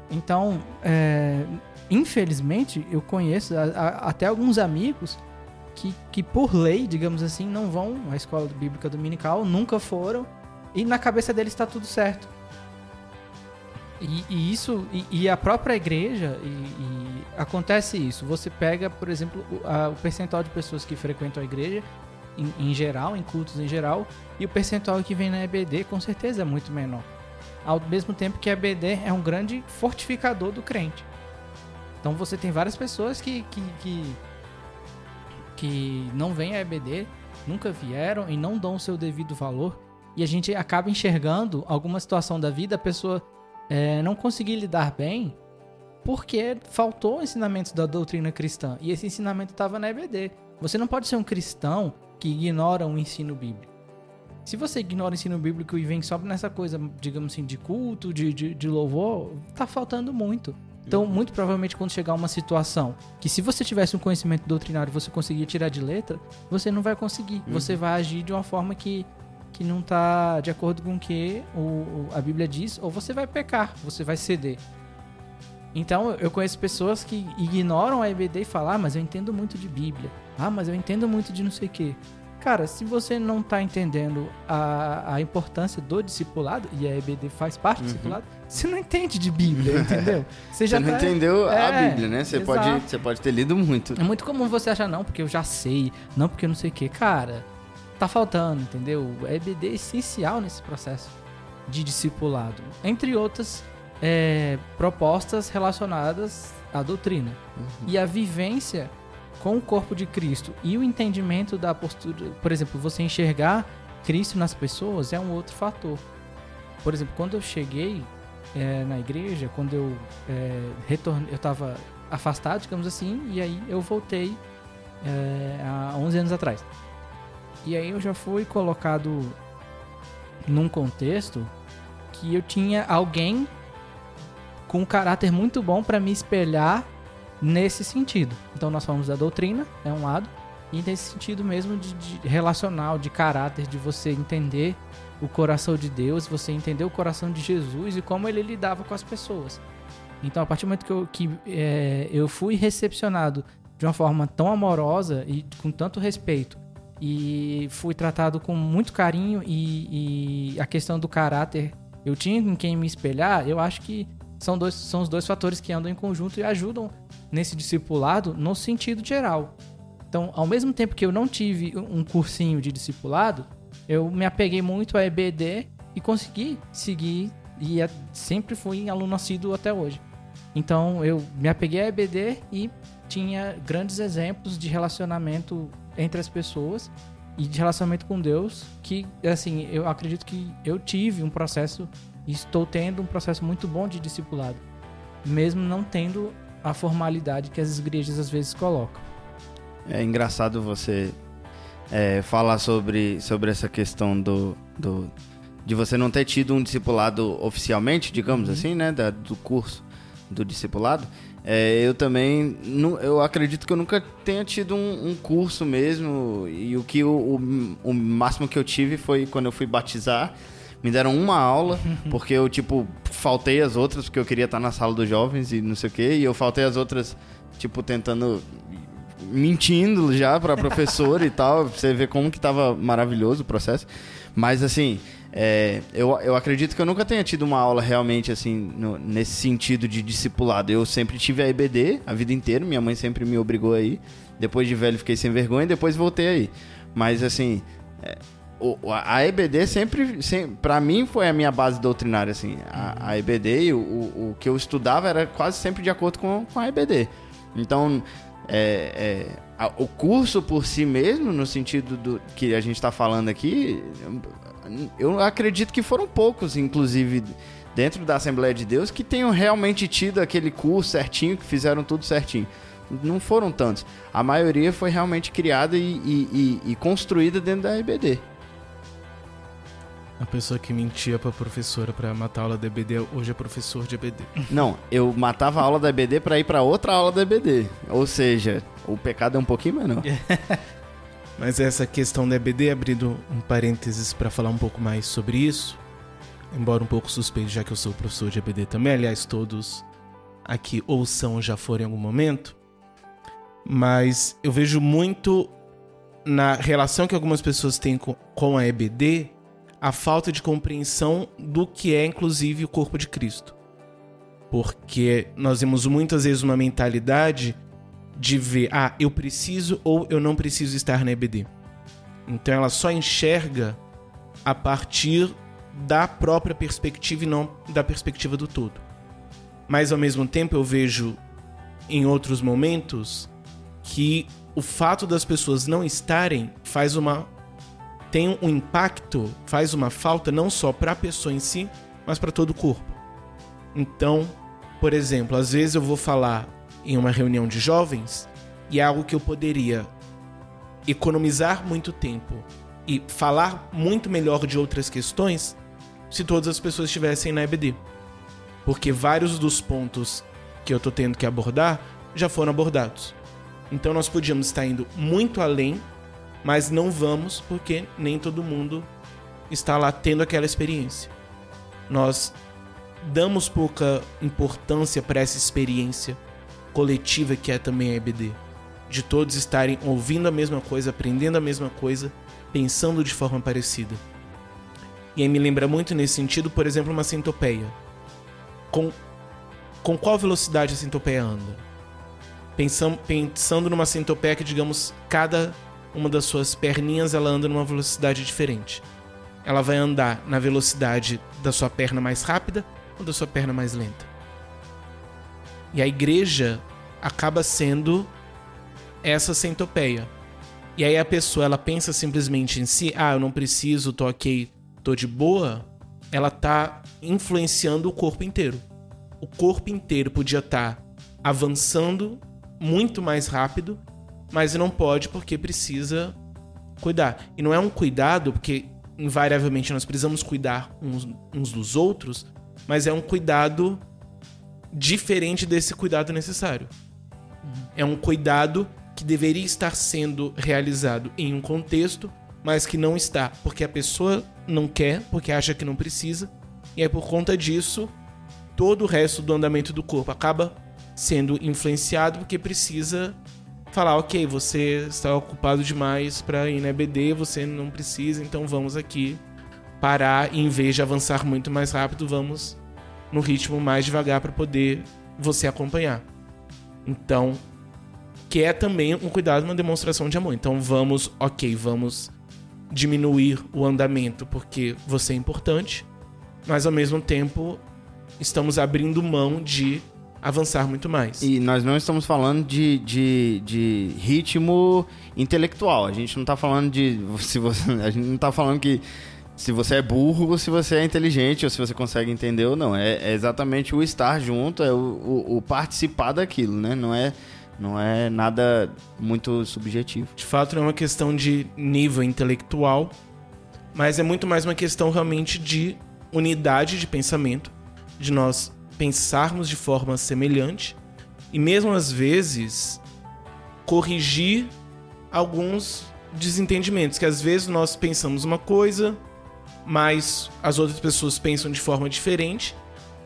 Então, é, infelizmente, eu conheço a, a, até alguns amigos que, que, por lei, digamos assim, não vão à escola bíblica dominical, nunca foram, e na cabeça deles está tudo certo. E, e isso, e, e, a própria igreja, e, acontece isso. Você pega, por exemplo, o, a, o percentual de pessoas que frequentam a igreja, em, em, geral, em cultos em geral, e o percentual que vem na EBD, com certeza, é muito menor. Ao mesmo tempo que a EBD é um grande fortificador do crente. Então você tem várias pessoas que, que, que, que não vêm à EBD, nunca vieram e não dão o seu devido valor. E a gente acaba enxergando alguma situação da vida, a pessoa é, não conseguir lidar bem porque faltou ensinamentos da doutrina cristã. E esse ensinamento estava na EBD. Você não pode ser um cristão que ignora o ensino bíblico. Se você ignora o ensino bíblico e vem só nessa coisa, digamos assim, de culto, de, de, de louvor, tá faltando muito. Então, muito provavelmente, quando chegar uma situação que, se você tivesse um conhecimento doutrinário e você conseguir tirar de letra, você não vai conseguir. Uhum. Você vai agir de uma forma que, que não está de acordo com o que o, a Bíblia diz, ou você vai pecar, você vai ceder. Então, eu conheço pessoas que ignoram a EBD e falam: ah, mas eu entendo muito de Bíblia. Ah, mas eu entendo muito de não sei o quê. Cara, se você não está entendendo a, a importância do discipulado, e a EBD faz parte do uhum. discipulado, você não entende de Bíblia, entendeu? Você, já você não tá... entendeu é, a Bíblia, né? Você pode, você pode ter lido muito. É muito comum você achar, não, porque eu já sei, não, porque eu não sei o quê. Cara, tá faltando, entendeu? A EBD é essencial nesse processo de discipulado. Entre outras é, propostas relacionadas à doutrina. Uhum. E a vivência com o corpo de Cristo e o entendimento da postura, por exemplo, você enxergar Cristo nas pessoas é um outro fator. Por exemplo, quando eu cheguei é, na igreja, quando eu é, retornei, eu estava afastado, digamos assim, e aí eu voltei é, há 11 anos atrás. E aí eu já fui colocado num contexto que eu tinha alguém com um caráter muito bom para me espelhar nesse sentido. Então nós falamos da doutrina, é um lado, e nesse sentido mesmo de, de relacional, de caráter, de você entender o coração de Deus, você entender o coração de Jesus e como ele lidava com as pessoas. Então, a partir do momento que eu, que, é, eu fui recepcionado de uma forma tão amorosa e com tanto respeito, e fui tratado com muito carinho, e, e a questão do caráter, eu tinha em quem me espelhar, eu acho que são, dois, são os dois fatores que andam em conjunto e ajudam nesse discipulado no sentido geral. Então, ao mesmo tempo que eu não tive um cursinho de discipulado, eu me apeguei muito a EBD e consegui seguir e sempre fui aluno assíduo até hoje. Então eu me apeguei a EBD e tinha grandes exemplos de relacionamento entre as pessoas e de relacionamento com Deus que assim eu acredito que eu tive um processo e estou tendo um processo muito bom de discipulado mesmo não tendo a formalidade que as igrejas às vezes colocam é engraçado você é, falar sobre, sobre essa questão do, do de você não ter tido um discipulado oficialmente digamos uhum. assim né da, do curso do discipulado, é, eu também eu acredito que eu nunca tenha tido um, um curso mesmo e o que o, o, o, máximo que eu tive foi quando eu fui batizar me deram uma aula porque eu tipo faltei as outras porque eu queria estar na sala dos jovens e não sei o que e eu faltei as outras tipo tentando mentindo já para professora e tal você vê como que tava maravilhoso o processo. Mas assim é, eu, eu acredito que eu nunca tenha tido uma aula realmente assim, no, nesse sentido de discipulado. Eu sempre tive a EBD a vida inteira, minha mãe sempre me obrigou aí. Depois de velho fiquei sem vergonha, depois voltei aí. Mas assim, é, o, a EBD sempre, sempre para mim foi a minha base doutrinária assim. A, a EBD, o, o, o, que eu estudava era quase sempre de acordo com, com a EBD. Então, é, é, a, o curso por si mesmo, no sentido do que a gente está falando aqui, eu acredito que foram poucos, inclusive, dentro da Assembleia de Deus, que tenham realmente tido aquele curso certinho, que fizeram tudo certinho. Não foram tantos. A maioria foi realmente criada e, e, e, e construída dentro da EBD. A pessoa que mentia pra professora pra matar a aula da EBD hoje é professor de EBD. Não, eu matava a aula da EBD pra ir pra outra aula da EBD. Ou seja, o pecado é um pouquinho menor. Mas essa questão da EBD, abrindo um parênteses para falar um pouco mais sobre isso, embora um pouco suspeito, já que eu sou professor de EBD também, aliás, todos aqui ou são ou já foram em algum momento, mas eu vejo muito na relação que algumas pessoas têm com a EBD a falta de compreensão do que é, inclusive, o corpo de Cristo. Porque nós vemos muitas vezes uma mentalidade de ver, ah, eu preciso ou eu não preciso estar na EBD. Então ela só enxerga a partir da própria perspectiva e não da perspectiva do todo. Mas ao mesmo tempo eu vejo em outros momentos que o fato das pessoas não estarem faz uma tem um impacto, faz uma falta não só para a pessoa em si, mas para todo o corpo. Então, por exemplo, às vezes eu vou falar em uma reunião de jovens e é algo que eu poderia economizar muito tempo e falar muito melhor de outras questões se todas as pessoas estivessem na EBD. Porque vários dos pontos que eu tô tendo que abordar já foram abordados. Então nós podíamos estar indo muito além, mas não vamos porque nem todo mundo está lá tendo aquela experiência. Nós damos pouca importância para essa experiência coletiva que é também a EBD. De todos estarem ouvindo a mesma coisa, aprendendo a mesma coisa, pensando de forma parecida. E aí me lembra muito nesse sentido, por exemplo, uma centopeia. Com, com qual velocidade a centopeia anda? Pensam, pensando numa centopeia que, digamos, cada uma das suas perninhas ela anda numa velocidade diferente. Ela vai andar na velocidade da sua perna mais rápida ou da sua perna mais lenta. E a igreja acaba sendo essa centopeia. E aí a pessoa ela pensa simplesmente em si, ah, eu não preciso, tô ok, tô de boa. Ela tá influenciando o corpo inteiro. O corpo inteiro podia estar tá avançando muito mais rápido, mas não pode porque precisa cuidar. E não é um cuidado, porque invariavelmente nós precisamos cuidar uns, uns dos outros, mas é um cuidado diferente desse cuidado necessário. É um cuidado que deveria estar sendo realizado em um contexto, mas que não está, porque a pessoa não quer, porque acha que não precisa, e é por conta disso todo o resto do andamento do corpo acaba sendo influenciado porque precisa falar, ok, você está ocupado demais para ir na EBD, você não precisa, então vamos aqui parar e em vez de avançar muito mais rápido, vamos no ritmo mais devagar para poder você acompanhar. Então, que é também um cuidado, uma demonstração de amor. Então vamos, ok, vamos diminuir o andamento porque você é importante, mas ao mesmo tempo estamos abrindo mão de avançar muito mais. E nós não estamos falando de, de, de ritmo intelectual. A gente não está falando de. Se você, a gente não está falando que se você é burro ou se você é inteligente ou se você consegue entender ou não. É, é exatamente o estar junto, é o, o, o, participar daquilo, né? Não é, não é nada muito subjetivo. De fato, é uma questão de nível intelectual, mas é muito mais uma questão realmente de unidade de pensamento, de nós pensarmos de forma semelhante e mesmo às vezes corrigir alguns desentendimentos, que às vezes nós pensamos uma coisa, mas as outras pessoas pensam de forma diferente.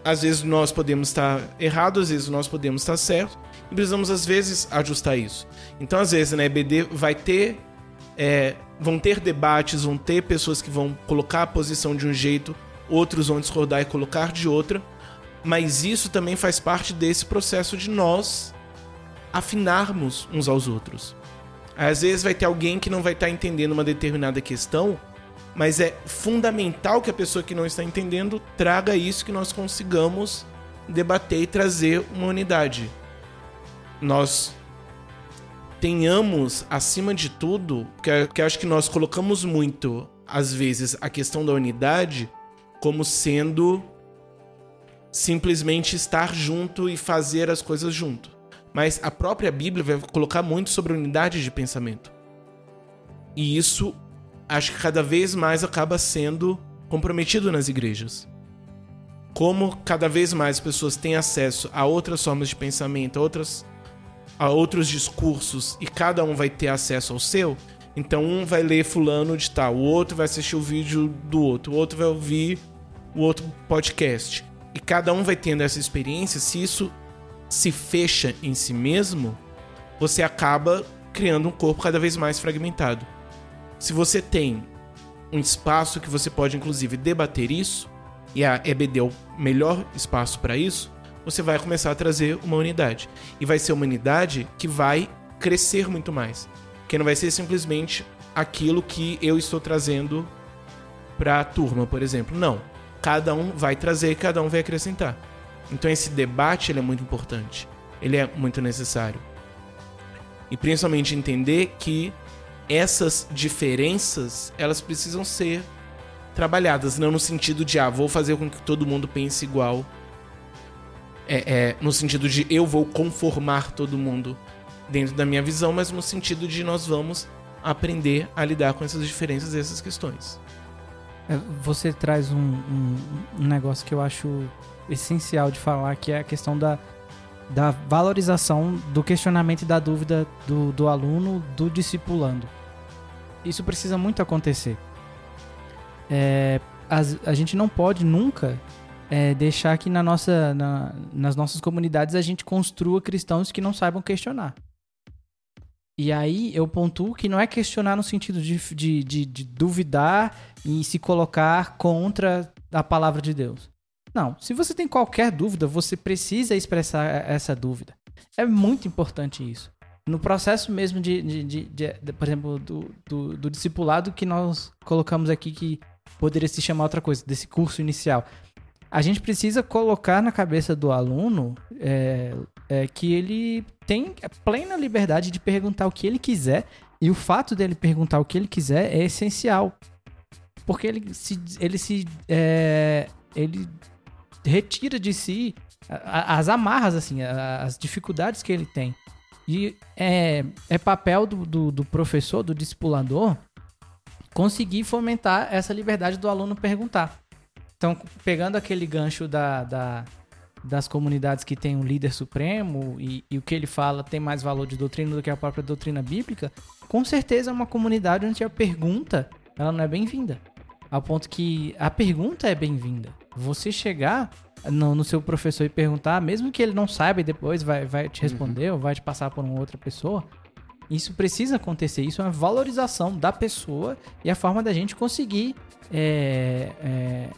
Às vezes nós podemos estar errado, às vezes nós podemos estar certo, e precisamos às vezes ajustar isso. Então, às vezes na EBD vai ter é, vão ter debates, vão ter pessoas que vão colocar a posição de um jeito, outros vão discordar e colocar de outra mas isso também faz parte desse processo de nós afinarmos uns aos outros. Às vezes vai ter alguém que não vai estar entendendo uma determinada questão, mas é fundamental que a pessoa que não está entendendo traga isso que nós consigamos debater e trazer uma unidade. Nós tenhamos, acima de tudo, que, que acho que nós colocamos muito, às vezes, a questão da unidade como sendo simplesmente estar junto e fazer as coisas junto. Mas a própria Bíblia vai colocar muito sobre unidade de pensamento. E isso acho que cada vez mais acaba sendo comprometido nas igrejas. Como cada vez mais pessoas têm acesso a outras formas de pensamento, a, outras, a outros discursos, e cada um vai ter acesso ao seu, então um vai ler fulano de tal, o outro vai assistir o vídeo do outro, o outro vai ouvir o outro podcast e cada um vai tendo essa experiência, se isso se fecha em si mesmo, você acaba criando um corpo cada vez mais fragmentado. Se você tem um espaço que você pode inclusive debater isso, e a EBD é o melhor espaço para isso, você vai começar a trazer uma unidade. E vai ser uma unidade que vai crescer muito mais. Que não vai ser simplesmente aquilo que eu estou trazendo para a turma, por exemplo. Não cada um vai trazer, cada um vai acrescentar. Então esse debate é muito importante, ele é muito necessário. E principalmente entender que essas diferenças elas precisam ser trabalhadas, não no sentido de ah, vou fazer com que todo mundo pense igual. É, é, no sentido de eu vou conformar todo mundo dentro da minha visão, mas no sentido de nós vamos aprender a lidar com essas diferenças e essas questões. É, você traz um, um, um, negócio que eu acho essencial de falar, que é a questão da, da valorização do questionamento e da dúvida do, do aluno, do discipulando. Isso precisa muito acontecer. É, a, gente não pode nunca é, deixar que na nossa, na, nas nossas comunidades a gente construa cristãos que não saibam questionar. E aí eu pontuo que não é questionar no sentido de, de, de, de duvidar e se colocar contra a palavra de Deus. Não, se você tem qualquer dúvida, você precisa expressar essa dúvida. É muito importante isso. No processo mesmo de, de, de, de por exemplo, do, do, do, discipulado que nós colocamos aqui, que poderia se chamar outra coisa, desse curso inicial. A gente precisa colocar na cabeça do aluno é, é, que ele tem plena liberdade de perguntar o que ele quiser e o fato dele perguntar o que ele quiser é essencial. Porque ele se, ele se é, ele retira de si as amarras, assim, as dificuldades que ele tem. E é, é papel do, do, do professor, do discipulador, conseguir fomentar essa liberdade do aluno perguntar. Então, pegando aquele gancho da, da, das comunidades que tem um líder supremo e, e, o que ele fala tem mais valor de doutrina do que a própria doutrina bíblica, com certeza é uma comunidade onde a pergunta ela não é bem-vinda. Ao ponto que a pergunta é bem-vinda. Você chegar no, no, seu professor e perguntar, mesmo que ele não saiba e depois vai, vai te responder uhum. ou vai te passar por uma outra pessoa, isso precisa acontecer. Isso é uma valorização da pessoa e a forma da gente conseguir é, é,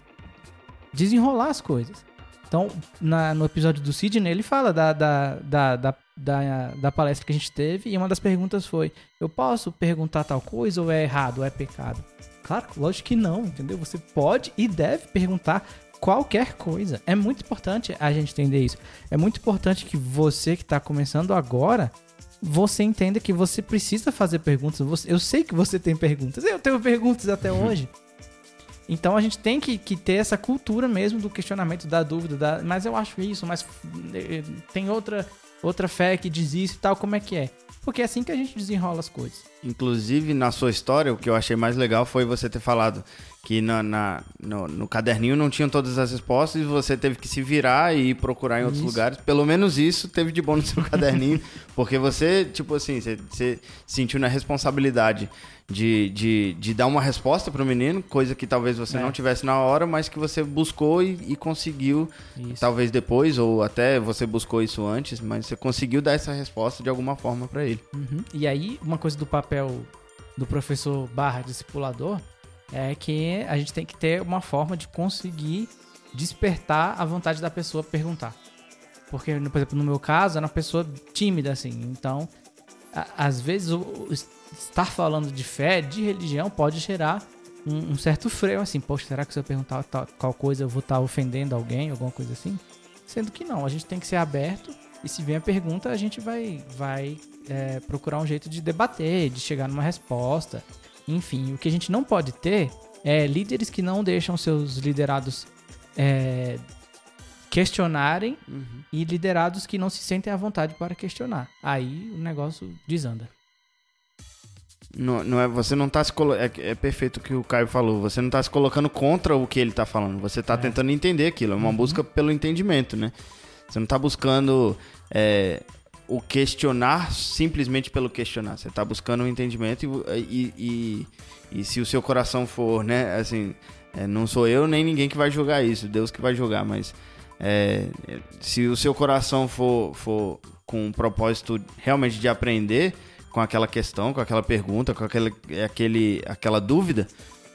desenrolar as coisas. Então, na, no episódio do Sidney, ele fala da, da, da, da, da, da palestra que a gente teve e uma das perguntas foi: eu posso perguntar tal coisa ou é errado, ou é pecado? Claro, lógico que não, entendeu? Você pode e deve perguntar qualquer coisa. É muito importante a gente entender isso. É muito importante que você que está começando agora, você entenda que você precisa fazer perguntas. eu sei que você tem perguntas. Eu tenho perguntas até uhum. hoje. Então a gente tem que, que ter essa cultura mesmo do questionamento, da dúvida, da, mas eu acho isso, mas eh, tem outra, outra fé que diz isso e tal, como é que é? Porque é assim que a gente desenrola as coisas. Inclusive, na sua história, o que eu achei mais legal foi você ter falado que na, na no, no, caderninho não tinham todas as respostas e você teve que se virar e procurar em outros isso. lugares. Pelo menos isso teve de bom no seu caderninho, porque você, tipo assim, você, você sentiu na responsabilidade de, de, de dar uma resposta para o menino, coisa que talvez você é. não tivesse na hora, mas que você buscou e, e conseguiu, isso. talvez depois, ou até você buscou isso antes, mas você conseguiu dar essa resposta de alguma forma para ele. Uhum. E aí, uma coisa do papel do professor barra discipulador é que a gente tem que ter uma forma de conseguir despertar a vontade da pessoa perguntar. Porque, por exemplo, no meu caso, era uma pessoa tímida, assim. Então, a, às vezes, o, estar falando de fé, de religião, pode gerar um, um certo freio, assim. Poxa, será que se eu perguntar tal, qual coisa eu vou estar ofendendo alguém, alguma coisa assim? Sendo que não, a gente tem que ser aberto e se vem a pergunta, a gente vai, vai é, procurar um jeito de debater, de chegar numa resposta. Enfim, o que a gente não pode ter é líderes que não deixam seus liderados é, questionarem uhum. e liderados que não se sentem à vontade para questionar. Aí o negócio desanda. Não, não é, você não está se. É, é, perfeito o que o Caio falou. Você não está se colocando contra o que ele está falando. Você está é. tentando entender aquilo. É uma uhum. busca pelo entendimento, né? Você não está buscando é, o questionar simplesmente pelo questionar. Você está buscando um entendimento e, e, e, e, se o seu coração for, né? Assim, é, não sou eu nem ninguém que vai julgar isso. Deus que vai julgar, mas é, se o seu coração for, for com um propósito realmente de aprender com aquela questão, com aquela pergunta, com aquele, aquele, aquela dúvida,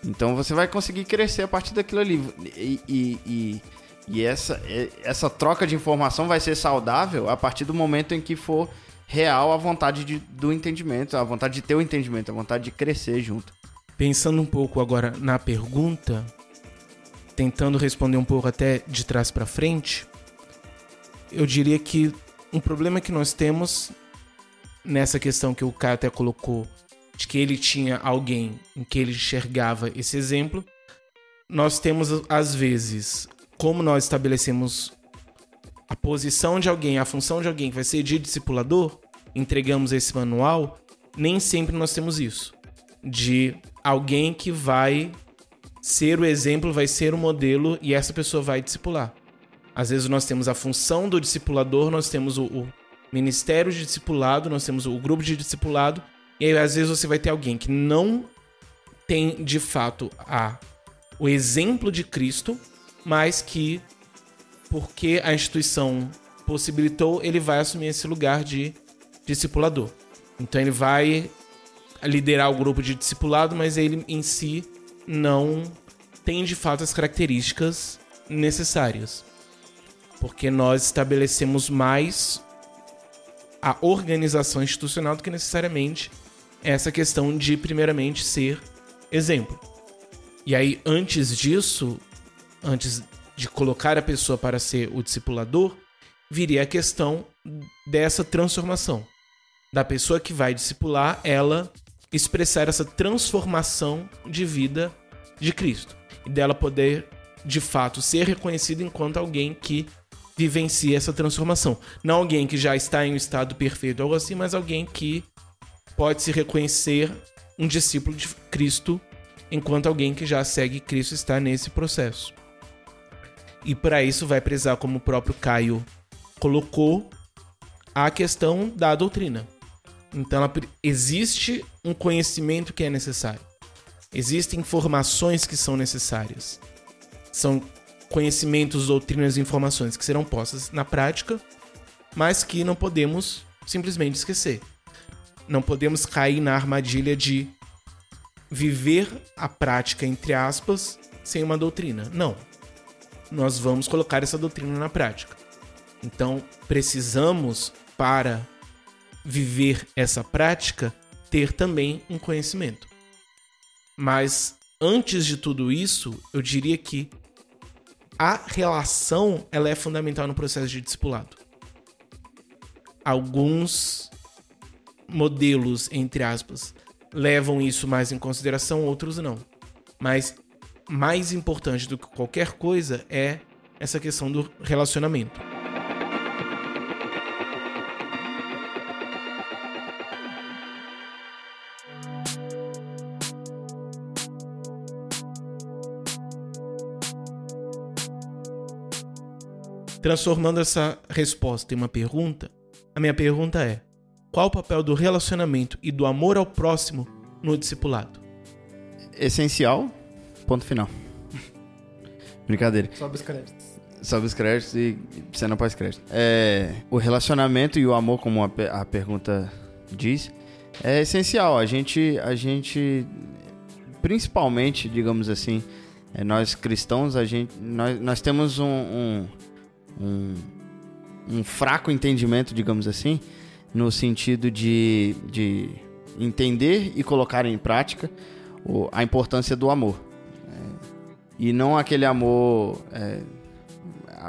então você vai conseguir crescer a partir daquilo ali. E, e, essa, essa troca de informação vai ser saudável a partir do momento em que for real a vontade de, do entendimento, a vontade de ter o entendimento, a vontade de crescer junto. Pensando um pouco agora na pergunta, tentando responder um pouco até de trás para frente, eu diria que um problema que nós temos nessa questão que o Caio até colocou, de que ele tinha alguém em que ele enxergava esse exemplo, nós temos às vezes, como nós estabelecemos a posição de alguém, a função de alguém que vai ser de discipulador, entregamos esse manual, nem sempre nós temos isso. De alguém que vai ser o exemplo, vai ser o modelo e essa pessoa vai discipular. Às vezes nós temos a função do discipulador, nós temos o, o ministério de discipulado, nós temos o grupo de discipulado, e aí às vezes você vai ter alguém que não tem de fato a o exemplo de Cristo, mas que porque a instituição possibilitou, ele vai assumir esse lugar de discipulador. Então ele vai liderar o grupo de discipulado, mas ele em si não tem de fato as características necessárias. Porque nós estabelecemos mais a organização institucional do que necessariamente essa questão de, primeiramente, ser exemplo. E aí, antes disso, antes de colocar a pessoa para ser o discipulador, viria a questão dessa transformação. Da pessoa que vai discipular, ela expressar essa transformação de vida de Cristo. E dela poder, de fato, ser reconhecida enquanto alguém que vivencie essa transformação. Não alguém que já está em um estado perfeito, algo assim, mas alguém que pode se reconhecer um discípulo de Cristo, enquanto alguém que já segue Cristo está nesse processo. E para isso vai precisar, como o próprio Caio colocou, a questão da doutrina. Então ela, existe um conhecimento que é necessário. Existem informações que são necessárias. São conhecimentos, doutrinas e informações que serão postas na prática, mas que não podemos simplesmente esquecer. Não podemos cair na armadilha de viver a prática, entre aspas, sem uma doutrina. Não. Nós vamos colocar essa doutrina na prática. Então, precisamos, para viver essa prática, ter também um conhecimento. Mas antes de tudo isso, eu diria que a relação ela é fundamental no processo de discipulado. Alguns modelos, entre aspas, levam isso mais em consideração, outros não. Mas mais importante do que qualquer coisa é essa questão do relacionamento. Transformando essa resposta em uma pergunta, a minha pergunta é: qual o papel do relacionamento e do amor ao próximo no discipulado? Essencial, ponto final. Brincadeira. Sobe os créditos. Sobe os créditos e cena pós-crédito. É, o relacionamento e o amor, como a, a pergunta diz, é essencial. A gente, a gente, principalmente, digamos assim, é, nós cristãos, a gente, nós, nós temos um, um um, um fraco entendimento, digamos assim, no sentido de, de entender e colocar em prática o, a importância do amor. E não aquele amor. É,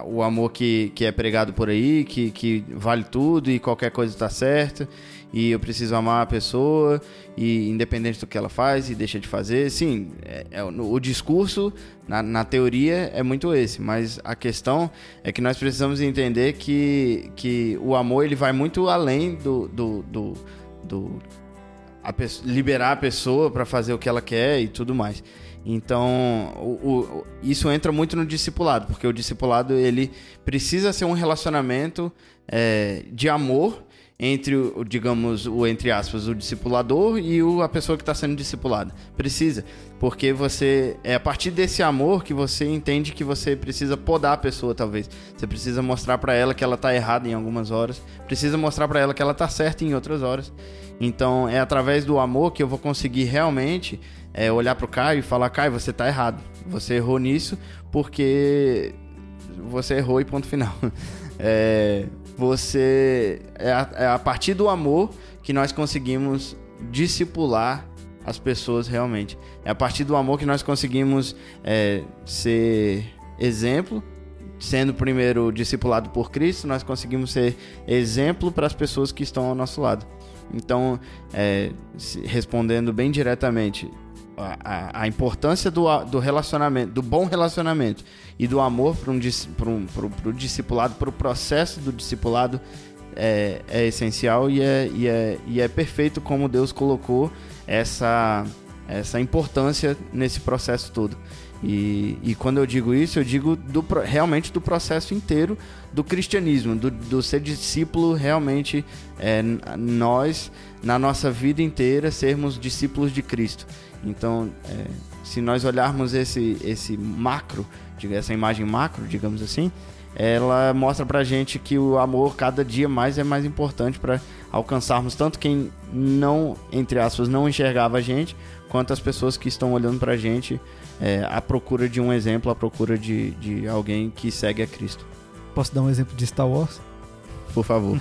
o amor que, que é pregado por aí, que, que vale tudo e qualquer coisa está certa e eu preciso amar a pessoa e independente do que ela faz e deixa de fazer, sim, é, é, o discurso na, na, teoria é muito esse, mas a questão é que nós precisamos entender que, que o amor ele vai muito além do, do, do, do a liberar a pessoa para fazer o que ela quer e tudo mais. Então, o, o, isso entra muito no discipulado, porque o discipulado ele precisa ser um relacionamento é, de amor entre o, digamos, o entre aspas, o discipulador e o, a pessoa que está sendo discipulada. Precisa, porque você é a partir desse amor que você entende que você precisa podar a pessoa, talvez. Você precisa mostrar para ela que ela está errada em algumas horas, precisa mostrar para ela que ela está certa em outras horas. Então, é através do amor que eu vou conseguir realmente é, olhar pro Caio e falar: Caio, você está errado. Você errou nisso porque você errou e ponto final. É, você é a, é a partir do amor que nós conseguimos discipular as pessoas realmente. É a partir do amor que nós conseguimos é, ser exemplo, sendo primeiro discipulado por Cristo, nós conseguimos ser exemplo para as pessoas que estão ao nosso lado. Então, é, respondendo bem diretamente, a, a, importância do, do relacionamento, do bom relacionamento e do amor para um, um, discipulado, para o processo do discipulado é, é essencial e é, e, é, e é perfeito como Deus colocou essa, essa importância nesse processo todo. E, e quando eu digo isso, eu digo do, realmente do processo inteiro do cristianismo, do, do ser discípulo realmente é, nós, na nossa vida inteira, sermos discípulos de Cristo. Então, é, se nós olharmos esse, esse macro, essa imagem macro, digamos assim, ela mostra pra gente que o amor cada dia mais é mais importante para alcançarmos tanto quem não, entre aspas, não enxergava a gente, quanto as pessoas que estão olhando pra gente é, à procura de um exemplo, à procura de, de alguém que segue a Cristo. Posso dar um exemplo de Star Wars? Por favor.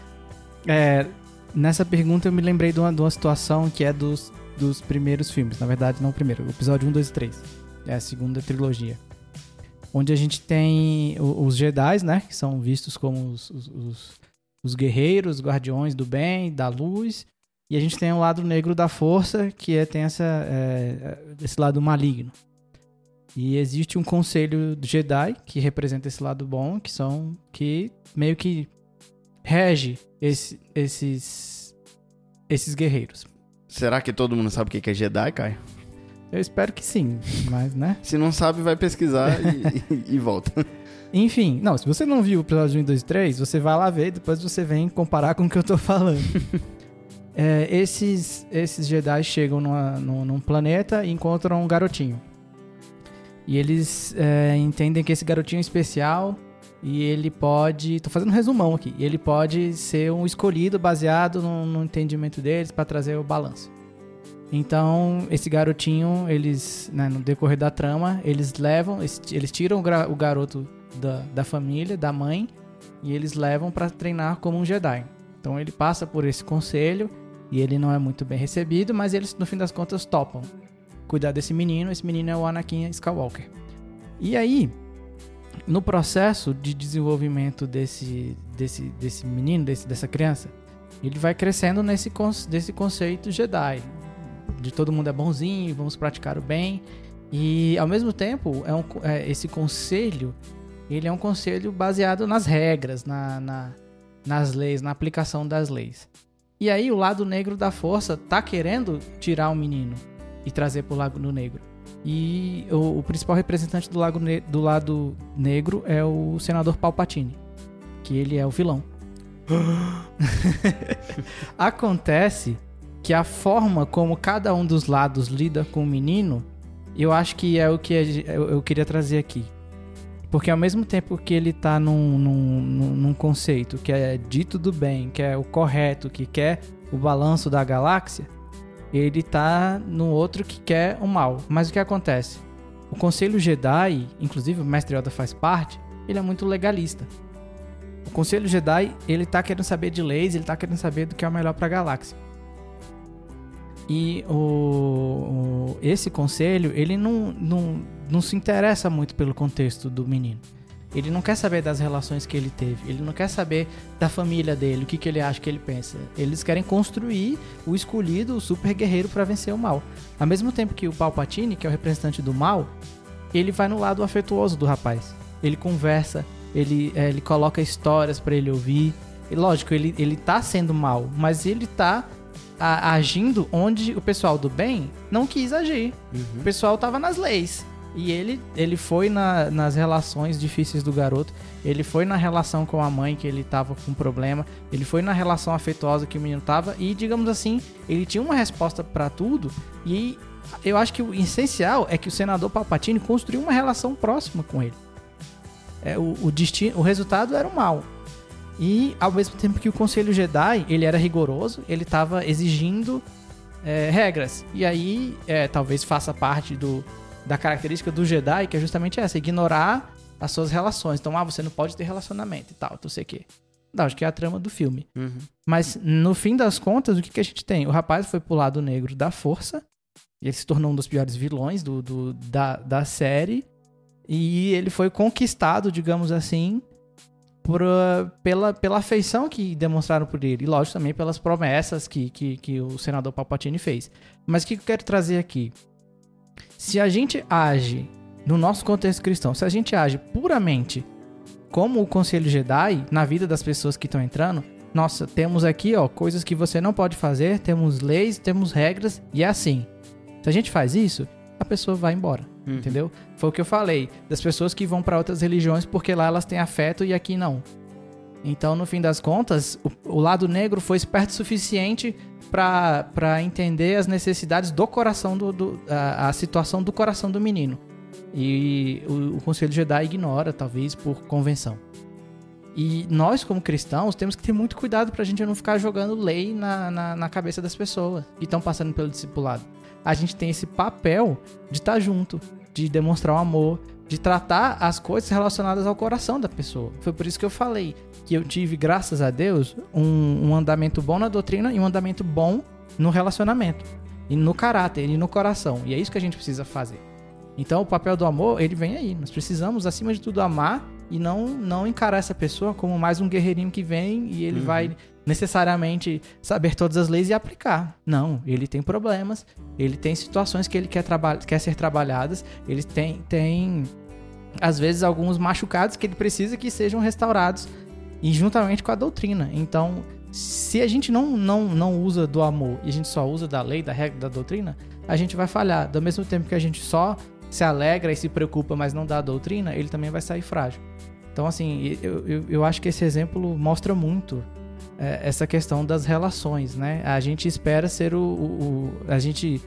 é, nessa pergunta eu me lembrei de uma, de uma situação que é dos, dos primeiros filmes. Na verdade, não o primeiro, o episódio 1, 2 e 3. É a segunda trilogia. Onde a gente tem os Jedi, né? Que são vistos como os, os, os guerreiros, os guardiões do bem, da luz. E a gente tem o lado negro da força, que é, tem essa, é, esse lado maligno. E existe um conselho Jedi que representa esse lado bom, que são que meio que rege esse- esses esses guerreiros. Será que todo mundo sabe o que é Jedi, Caio? Eu espero que sim, mas né? Se não sabe, vai pesquisar e, e- e volta. Enfim, não, se você não viu o episódio 1, 2 e 3, você vai lá ver e depois você vem comparar com o que eu tô falando. É, esses, esses Jedi chegam numa- num, num planeta e encontram um garotinho. E eles é, entendem que esse garotinho é especial e ele pode. Tô fazendo um resumão aqui. Ele pode ser um escolhido baseado no, no entendimento deles para trazer o balanço. Então, esse garotinho, eles, né, no decorrer da trama, eles levam, eles, tiram o garoto da, da família, da mãe, e eles levam para treinar como um Jedi. Então, ele passa por esse conselho e ele não é muito bem recebido, mas eles, no fim das contas, topam cuidar desse menino. Esse menino é o Anakin Skywalker. E aí, no processo de desenvolvimento desse, desse, desse menino, desse, dessa criança, ele vai crescendo nesse desse conceito Jedi. De todo mundo é bonzinho, vamos praticar o bem. E ao mesmo tempo, é um, é, esse conselho, ele é um conselho baseado nas regras, na, na- nas leis, na aplicação das leis. E aí o lado negro da força tá querendo tirar o menino e trazer pro lado negro. E o, o principal representante do, lago do lado negro é o senador Palpatine, que ele é o vilão. Acontece que a forma como cada um dos lados lida com o menino, eu acho que é o que eu, queria trazer aqui. Porque ao mesmo tempo que ele tá num, num, num- num conceito que é dito do bem, que é o correto, que quer o balanço da galáxia, ele tá no outro que quer o mal. Mas o que acontece? O Conselho Jedi, inclusive o Mestre Yoda faz parte, ele é muito legalista. O Conselho Jedi, ele tá querendo saber de leis, ele tá querendo saber do que é o melhor pra galáxia. E o, o- esse conselho, ele não, não, não se interessa muito pelo contexto do menino. Ele não quer saber das relações que ele teve. Ele não quer saber da família dele, o que, que ele acha, o que ele pensa. Eles querem construir o escolhido, o super guerreiro para vencer o mal. Ao mesmo tempo que o Palpatine, que é o representante do mal, ele vai no lado afetuoso do rapaz. Ele conversa, ele, é, ele coloca histórias para ele ouvir. E lógico, ele, ele tá sendo mal, mas ele tá a- agindo onde o pessoal do bem não quis agir. O pessoal tava nas leis. E ele, ele foi na- nas relações difíceis do garoto. Ele foi na relação com a mãe que ele tava com problema. Ele foi na relação afetuosa que o menino tava. E, digamos assim, ele tinha uma resposta pra tudo. E eu acho que o essencial é que o senador Palpatine construiu uma relação próxima com ele. É, o, o, destino, o resultado era o mal. E ao mesmo tempo que o Conselho Jedi, ele era rigoroso, ele estava exigindo é, regras. E aí, é, talvez faça parte do, da característica do Jedi, que é justamente essa, ignorar as suas relações. Então, ah, você não pode ter relacionamento e tal, não sei o quê. Não, acho que é a trama do filme. Uhum. Mas no fim das contas, o que, que a gente tem? O rapaz foi pro lado negro da força. E ele se tornou um dos piores vilões do, do- da, da série. E ele foi conquistado, digamos assim, por, pela, pela afeição que demonstraram por ele. E lógico também pelas promessas que, que, que o senador Palpatine fez. Mas o que que eu quero trazer aqui? Se a gente age, no nosso contexto cristão, se a gente age puramente como o Conselho Jedi, na vida das pessoas que estão entrando, nossa, temos aqui, ó, coisas que você não pode fazer, temos leis, temos regras, e é assim. Se a gente faz isso, a pessoa vai embora, Uhum. entendeu? Foi o que eu falei, das pessoas que vão para outras religiões porque lá elas têm afeto e aqui não. Então, no fim das contas, o, o lado negro foi esperto o suficiente para entender as necessidades do coração do, do a, a situação do coração do menino. E o, o Conselho Jedi ignora, talvez por convenção. E nós, como cristãos, temos que ter muito cuidado pra gente não ficar jogando lei na, na, na cabeça das pessoas que estão passando pelo discipulado. A gente tem esse papel de estar junto, de demonstrar o amor, de tratar as coisas relacionadas ao coração da pessoa. Foi por isso que eu falei que eu tive, graças a Deus, um, um andamento bom na doutrina e um andamento bom no relacionamento. E no caráter, e no coração. E é isso que a gente precisa fazer. Então o papel do amor, ele vem aí. Nós precisamos, acima de tudo, amar e não, não encarar essa pessoa como mais um guerreirinho que vem e ele Uhum. vai necessariamente saber todas as leis e aplicar. Não, ele tem problemas, ele tem situações que ele quer, quer ser trabalhadas, ele tem, tem, às vezes, alguns machucados que ele precisa que sejam restaurados e juntamente com a doutrina. Então, se a gente não, não, não usa do amor e a gente só usa da lei, da regra, da doutrina, a gente vai falhar. Do mesmo tempo que a gente só se alegra e se preocupa, mas não dá a doutrina, ele também vai sair frágil. Então, assim, eu, eu, eu acho que esse exemplo mostra muito é, essa questão das relações, né? A gente espera ser o. o- o- a gente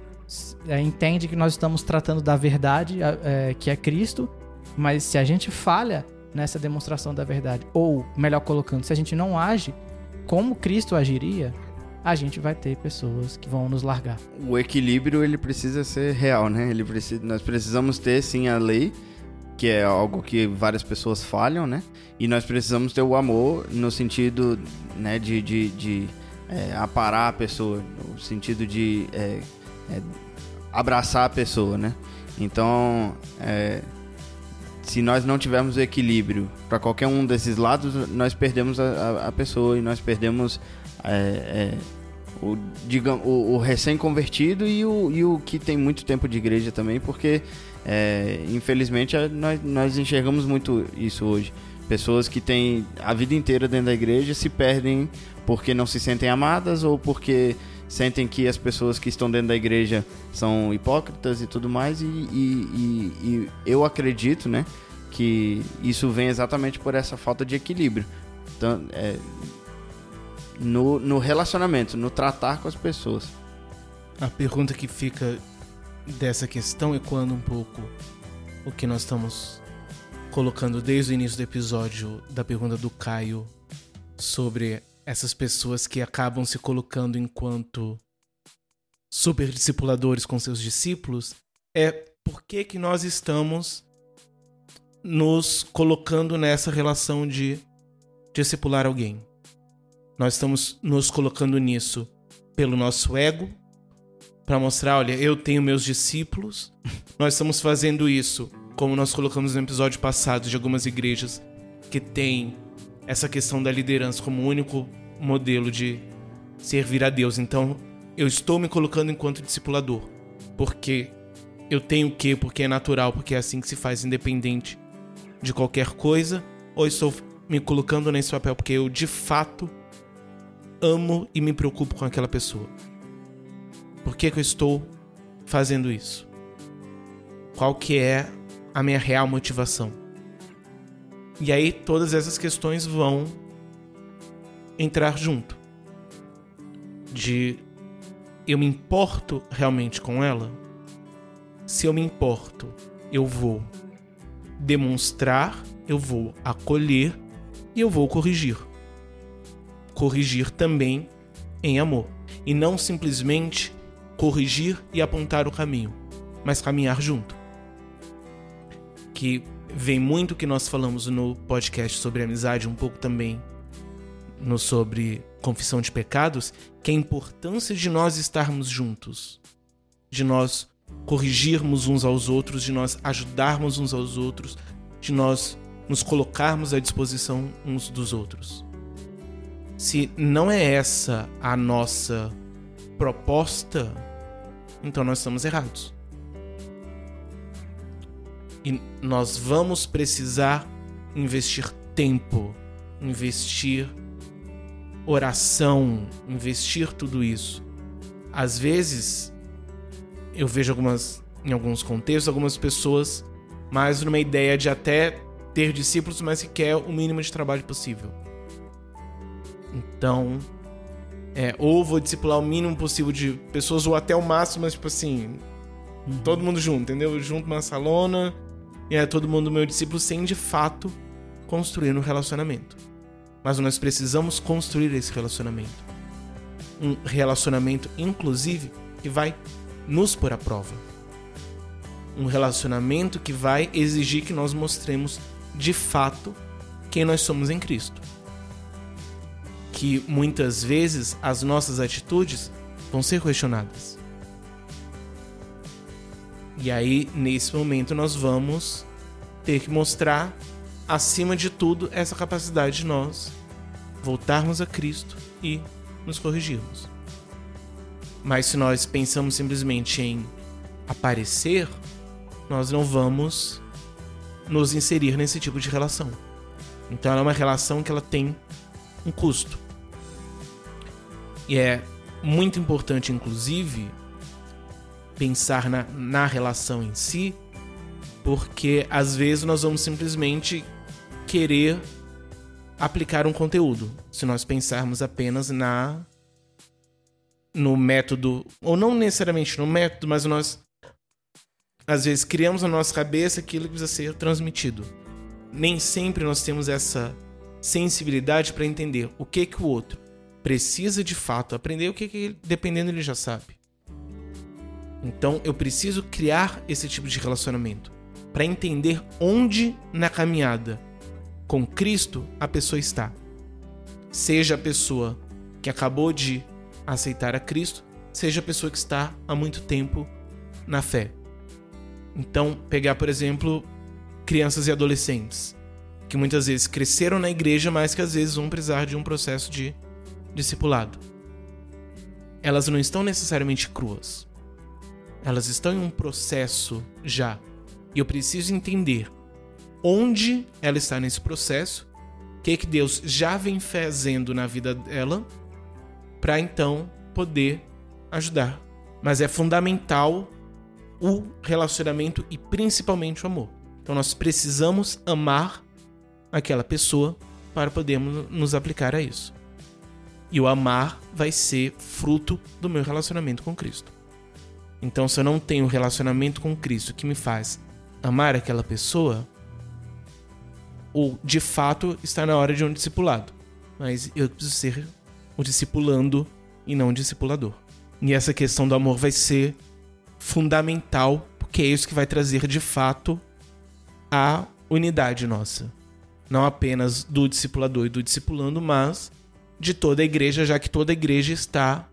é, entende que nós estamos tratando da verdade, é, que é Cristo, mas se a gente falha nessa demonstração da verdade, ou, melhor colocando, se a gente não age como Cristo agiria, a gente vai ter pessoas que vão nos largar. O equilíbrio ele precisa ser real, né? Ele precisa, nós precisamos ter sim a lei, que é algo que várias pessoas falham, né? E nós precisamos ter o amor no sentido, né, de, de, de é, aparar a pessoa, no sentido de é, é, abraçar a pessoa, né? Então, é, se nós não tivermos o equilíbrio para qualquer um desses lados, nós perdemos a, a- pessoa e nós perdemos é, é, o, digam, o, o recém-convertido e o, e o que tem muito tempo de igreja também, porque é, infelizmente nós, nós enxergamos muito isso hoje. Pessoas que têm a vida inteira dentro da igreja se perdem porque não se sentem amadas ou porque sentem que as pessoas que estão dentro da igreja são hipócritas e tudo mais. E, e- e- e eu acredito, né, que isso vem exatamente por essa falta de equilíbrio. Então, é, no, no relacionamento, no tratar com as pessoas. A pergunta que fica dessa questão, ecoando um pouco o que nós estamos colocando desde o início do episódio da pergunta do Caio sobre essas pessoas que acabam se colocando enquanto super discipuladores com seus discípulos, é por que que nós estamos nos colocando nessa relação de discipular alguém. Nós estamos nos colocando nisso pelo nosso ego, para mostrar, olha, eu tenho meus discípulos. Nós estamos fazendo isso, como nós colocamos no episódio passado de algumas igrejas que tem essa questão da liderança como único modelo de servir a Deus. Então, eu estou me colocando enquanto discipulador, porque eu tenho o quê? Porque é natural, porque é assim que se faz independente de qualquer coisa, ou estou me colocando nesse papel porque eu de fato amo e me preocupo com aquela pessoa. Por que, que eu estou fazendo isso? Qual que é a minha real motivação? E aí todas essas questões vão entrar junto. De eu me importo realmente com ela? Se eu me importo, eu vou demonstrar, eu vou acolher e eu vou corrigir. Corrigir também em amor. E não simplesmente corrigir e apontar o caminho, mas caminhar junto. Que vem muito que nós falamos no podcast sobre amizade, um pouco também no sobre confissão de pecados, que é a importância de nós estarmos juntos, de nós corrigirmos uns aos outros, de nós ajudarmos uns aos outros, de nós nos colocarmos à disposição uns dos outros. Se não é essa a nossa proposta, então nós estamos errados. E nós vamos precisar investir tempo, investir oração, investir tudo isso. Às vezes, eu vejo algumas, em alguns contextos, algumas pessoas mais numa ideia de até ter discípulos, mas que quer o mínimo de trabalho possível. Então, é, ou vou discipular o mínimo possível de pessoas, ou até o máximo, mas tipo assim, todo mundo junto, entendeu? Junto uma salona, e é todo mundo meu discípulo, sem de fato construir um relacionamento. Mas nós precisamos construir esse relacionamento. Um relacionamento, inclusive, que vai nos pôr à prova. Um relacionamento que vai exigir que nós mostremos de fato quem nós somos em Cristo. Que muitas vezes as nossas atitudes vão ser questionadas. E aí, nesse momento, nós vamos ter que mostrar acima de tudo, essa capacidade de nós voltarmos a Cristo e nos corrigirmos. Mas se nós pensamos simplesmente em aparecer, nós não vamos nos inserir nesse tipo de relação. Então ela é uma relação que ela tem um custo. E é muito importante, inclusive, pensar na, na relação em si, porque às vezes nós vamos simplesmente querer aplicar um conteúdo. Se nós pensarmos apenas na no método, ou não necessariamente no método, mas nós às vezes criamos na nossa cabeça aquilo que precisa ser transmitido. Nem sempre nós temos essa sensibilidade para entender o que que o outro precisa de fato aprender, o que que dependendo ele já sabe. Então eu preciso criar esse tipo de relacionamento para entender onde na caminhada com Cristo a pessoa está. Seja a pessoa que acabou de aceitar a Cristo, seja a pessoa que está há muito tempo na fé. Então, pegar, por exemplo, crianças e adolescentes, que muitas vezes cresceram na igreja, mas que às vezes vão precisar de um processo de discipulado. Elas não estão necessariamente cruas. Elas estão em um processo já. E eu preciso entender onde ela está nesse processo, o que, que Deus já vem fazendo na vida dela, para então poder ajudar. Mas é fundamental o relacionamento e principalmente o amor. Então nós precisamos amar aquela pessoa para podermos nos aplicar a isso. E o amar vai ser fruto do meu relacionamento com Cristo. Então, se eu não tenho relacionamento com Cristo que me faz amar aquela pessoa, ou de fato está na hora de um discipulado. Mas eu preciso ser o discipulando e não o discipulador. E essa questão do amor vai ser fundamental, porque é isso que vai trazer de fato a unidade nossa. Não apenas do discipulador e do discipulando, mas de toda a igreja, já que toda a igreja está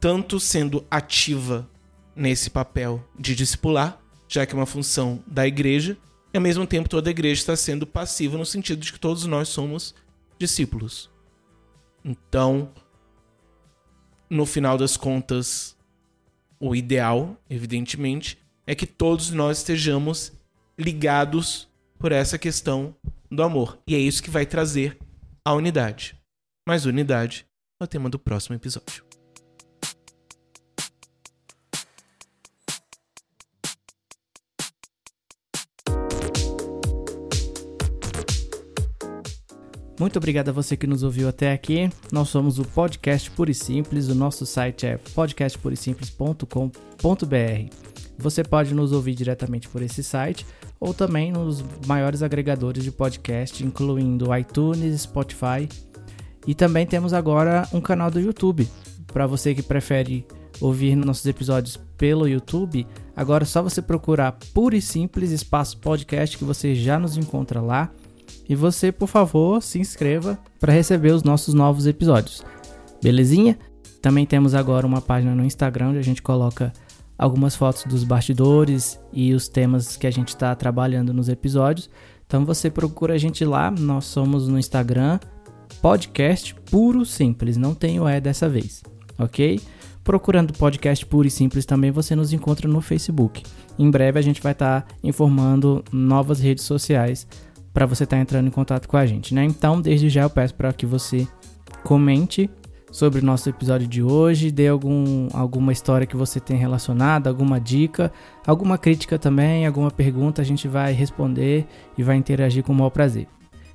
tanto sendo ativa nesse papel de discipular, já que é uma função da igreja, e ao mesmo tempo toda a igreja está sendo passiva no sentido de que todos nós somos discípulos. Então, no final das contas, o ideal, evidentemente, é que todos nós estejamos ligados por essa questão do amor. E é isso que vai trazer a unidade. Mas unidade é o tema do próximo episódio. Muito obrigado a você que nos ouviu até aqui. Nós somos o Podcast Puro e Simples. O nosso site é podcastpurisimples.com.br. Você pode nos ouvir diretamente por esse site ou também nos maiores agregadores de podcast, incluindo iTunes, Spotify. E também temos agora um canal do YouTube. Para você que prefere ouvir nossos episódios pelo YouTube, agora é só você procurar Puro e Simples Espaço Podcast que você já nos encontra lá. E você, por favor, se inscreva para receber os nossos novos episódios. Belezinha? Também temos agora uma página no Instagram onde a gente coloca algumas fotos dos bastidores e os temas que a gente está trabalhando nos episódios. Então você procura a gente lá, nós somos no Instagram, podcast puro simples, não tem o E dessa vez, ok? Procurando podcast puro e simples também você nos encontra no Facebook. Em breve a gente vai estar tá informando novas redes sociais para você estar tá entrando em contato com a gente, né? Então, desde já eu peço para que você comente sobre o nosso episódio de hoje, dê algum, alguma história que você tem relacionada, alguma dica, alguma crítica também, alguma pergunta, a gente vai responder e vai interagir com o maior prazer.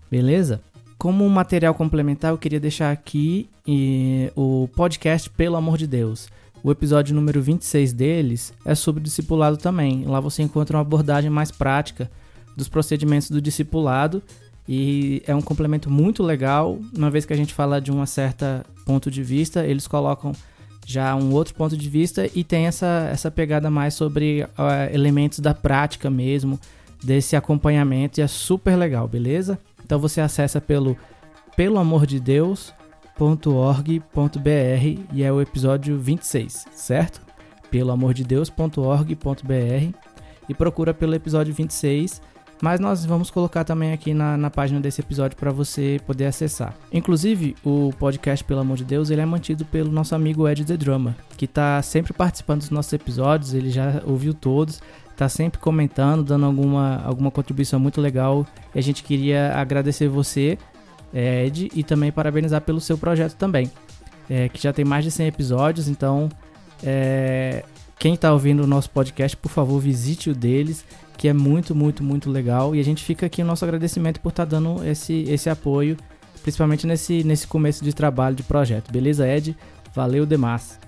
Beleza? Como um material complementar, eu queria deixar aqui e, o podcast Pelo Amor de Deus. O episódio número 26 deles é sobre discipulado também. Lá você encontra uma abordagem mais prática dos procedimentos do discipulado e é um complemento muito legal, uma vez que a gente fala de um certo ponto de vista, eles colocam já um outro ponto de vista e tem essa, essa pegada mais sobre uh, elementos da prática mesmo, desse acompanhamento e é super legal, beleza? Então você acessa pelo pelo amor de Deus.org.br e é o episódio 26, certo? Pelo amor de Deus.org.br e procura pelo episódio 26 mas nós vamos colocar também aqui na, na página desse episódio para você poder acessar. Inclusive, o podcast, pelo amor de Deus, ele é mantido pelo nosso amigo Ed The Drummer, que está sempre participando dos nossos episódios, ele já ouviu todos, está sempre comentando, dando alguma, alguma contribuição muito legal. E a gente queria agradecer você, Ed, e também parabenizar pelo seu projeto também, é, que já tem mais de 100 episódios, então... É, quem está ouvindo o nosso podcast, por favor, visite o deles que é muito, muito, muito legal. E a gente fica aqui o nosso agradecimento por estar tá dando esse, esse apoio, principalmente nesse, nesse começo de trabalho de projeto. Beleza, Ed? Valeu demais.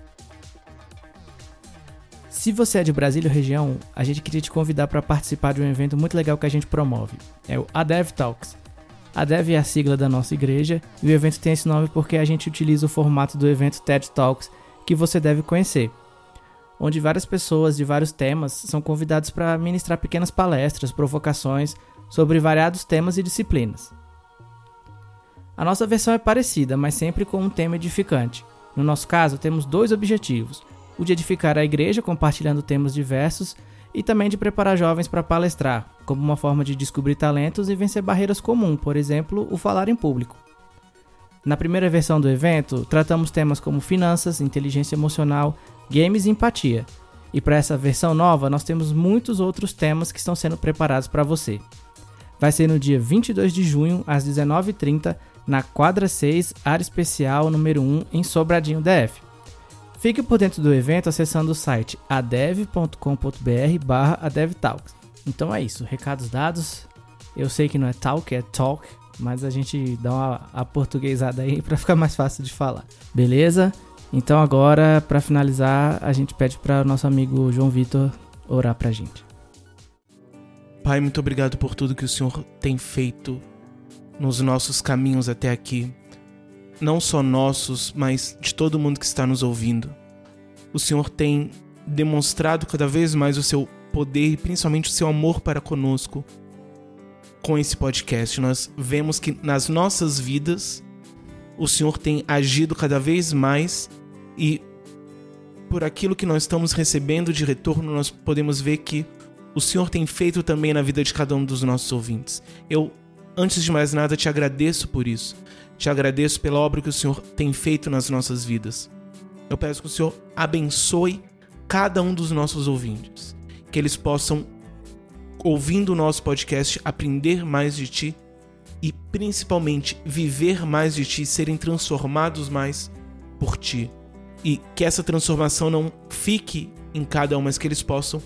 Se você é de Brasília ou região, a gente queria te convidar para participar de um evento muito legal que a gente promove. É o ADEV Talks. ADEV é a sigla da nossa igreja e o evento tem esse nome porque a gente utiliza o formato do evento TED Talks que você deve conhecer onde várias pessoas de vários temas são convidadas para ministrar pequenas palestras, provocações sobre variados temas e disciplinas. A nossa versão é parecida, mas sempre com um tema edificante. No nosso caso, temos dois objetivos: o de edificar a igreja compartilhando temas diversos e também de preparar jovens para palestrar, como uma forma de descobrir talentos e vencer barreiras comuns, por exemplo, o falar em público. Na primeira versão do evento, tratamos temas como finanças, inteligência emocional, games e empatia. E para essa versão nova, nós temos muitos outros temas que estão sendo preparados para você. Vai ser no dia 22 de junho, às 19h30, na quadra 6, área especial número 1, em Sobradinho DF. Fique por dentro do evento acessando o site adev.com.br barra adevtalks. Então é isso, recados dados. Eu sei que não é talk, é talk, mas a gente dá uma aportuguesada aí para ficar mais fácil de falar. Beleza? Então agora, para finalizar, a gente pede para o nosso amigo João Vitor orar para a gente. Pai, muito obrigado por tudo que o Senhor tem feito nos nossos caminhos até aqui. Não só nossos, mas de todo mundo que está nos ouvindo. O Senhor tem demonstrado cada vez mais o seu poder e principalmente o seu amor para conosco com esse podcast. Nós vemos que nas nossas vidas o Senhor tem agido cada vez mais e por aquilo que nós estamos recebendo de retorno, nós podemos ver que o Senhor tem feito também na vida de cada um dos nossos ouvintes. Eu, antes de mais nada, te agradeço por isso. Te agradeço pela obra que o Senhor tem feito nas nossas vidas. Eu peço que o Senhor abençoe cada um dos nossos ouvintes, que eles possam, ouvindo o nosso podcast, aprender mais de Ti e principalmente viver mais de Ti, serem transformados mais por Ti e que essa transformação não fique em cada um, mas que eles possam,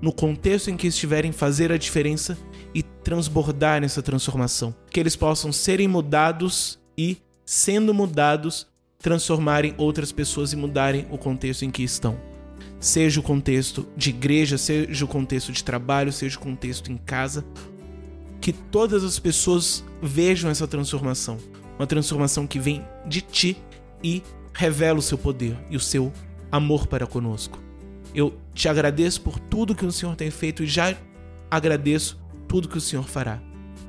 no contexto em que estiverem, fazer a diferença e transbordar nessa transformação. Que eles possam serem mudados e, sendo mudados, transformarem outras pessoas e mudarem o contexto em que estão. Seja o contexto de igreja, seja o contexto de trabalho, seja o contexto em casa, que todas as pessoas vejam essa transformação, uma transformação que vem de ti e revela o seu poder e o seu amor para conosco. Eu te agradeço por tudo que o Senhor tem feito e já agradeço tudo que o Senhor fará.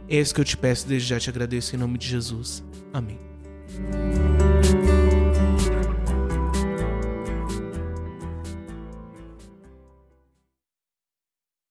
É isso que eu te peço, desde já te agradeço em nome de Jesus. Amém.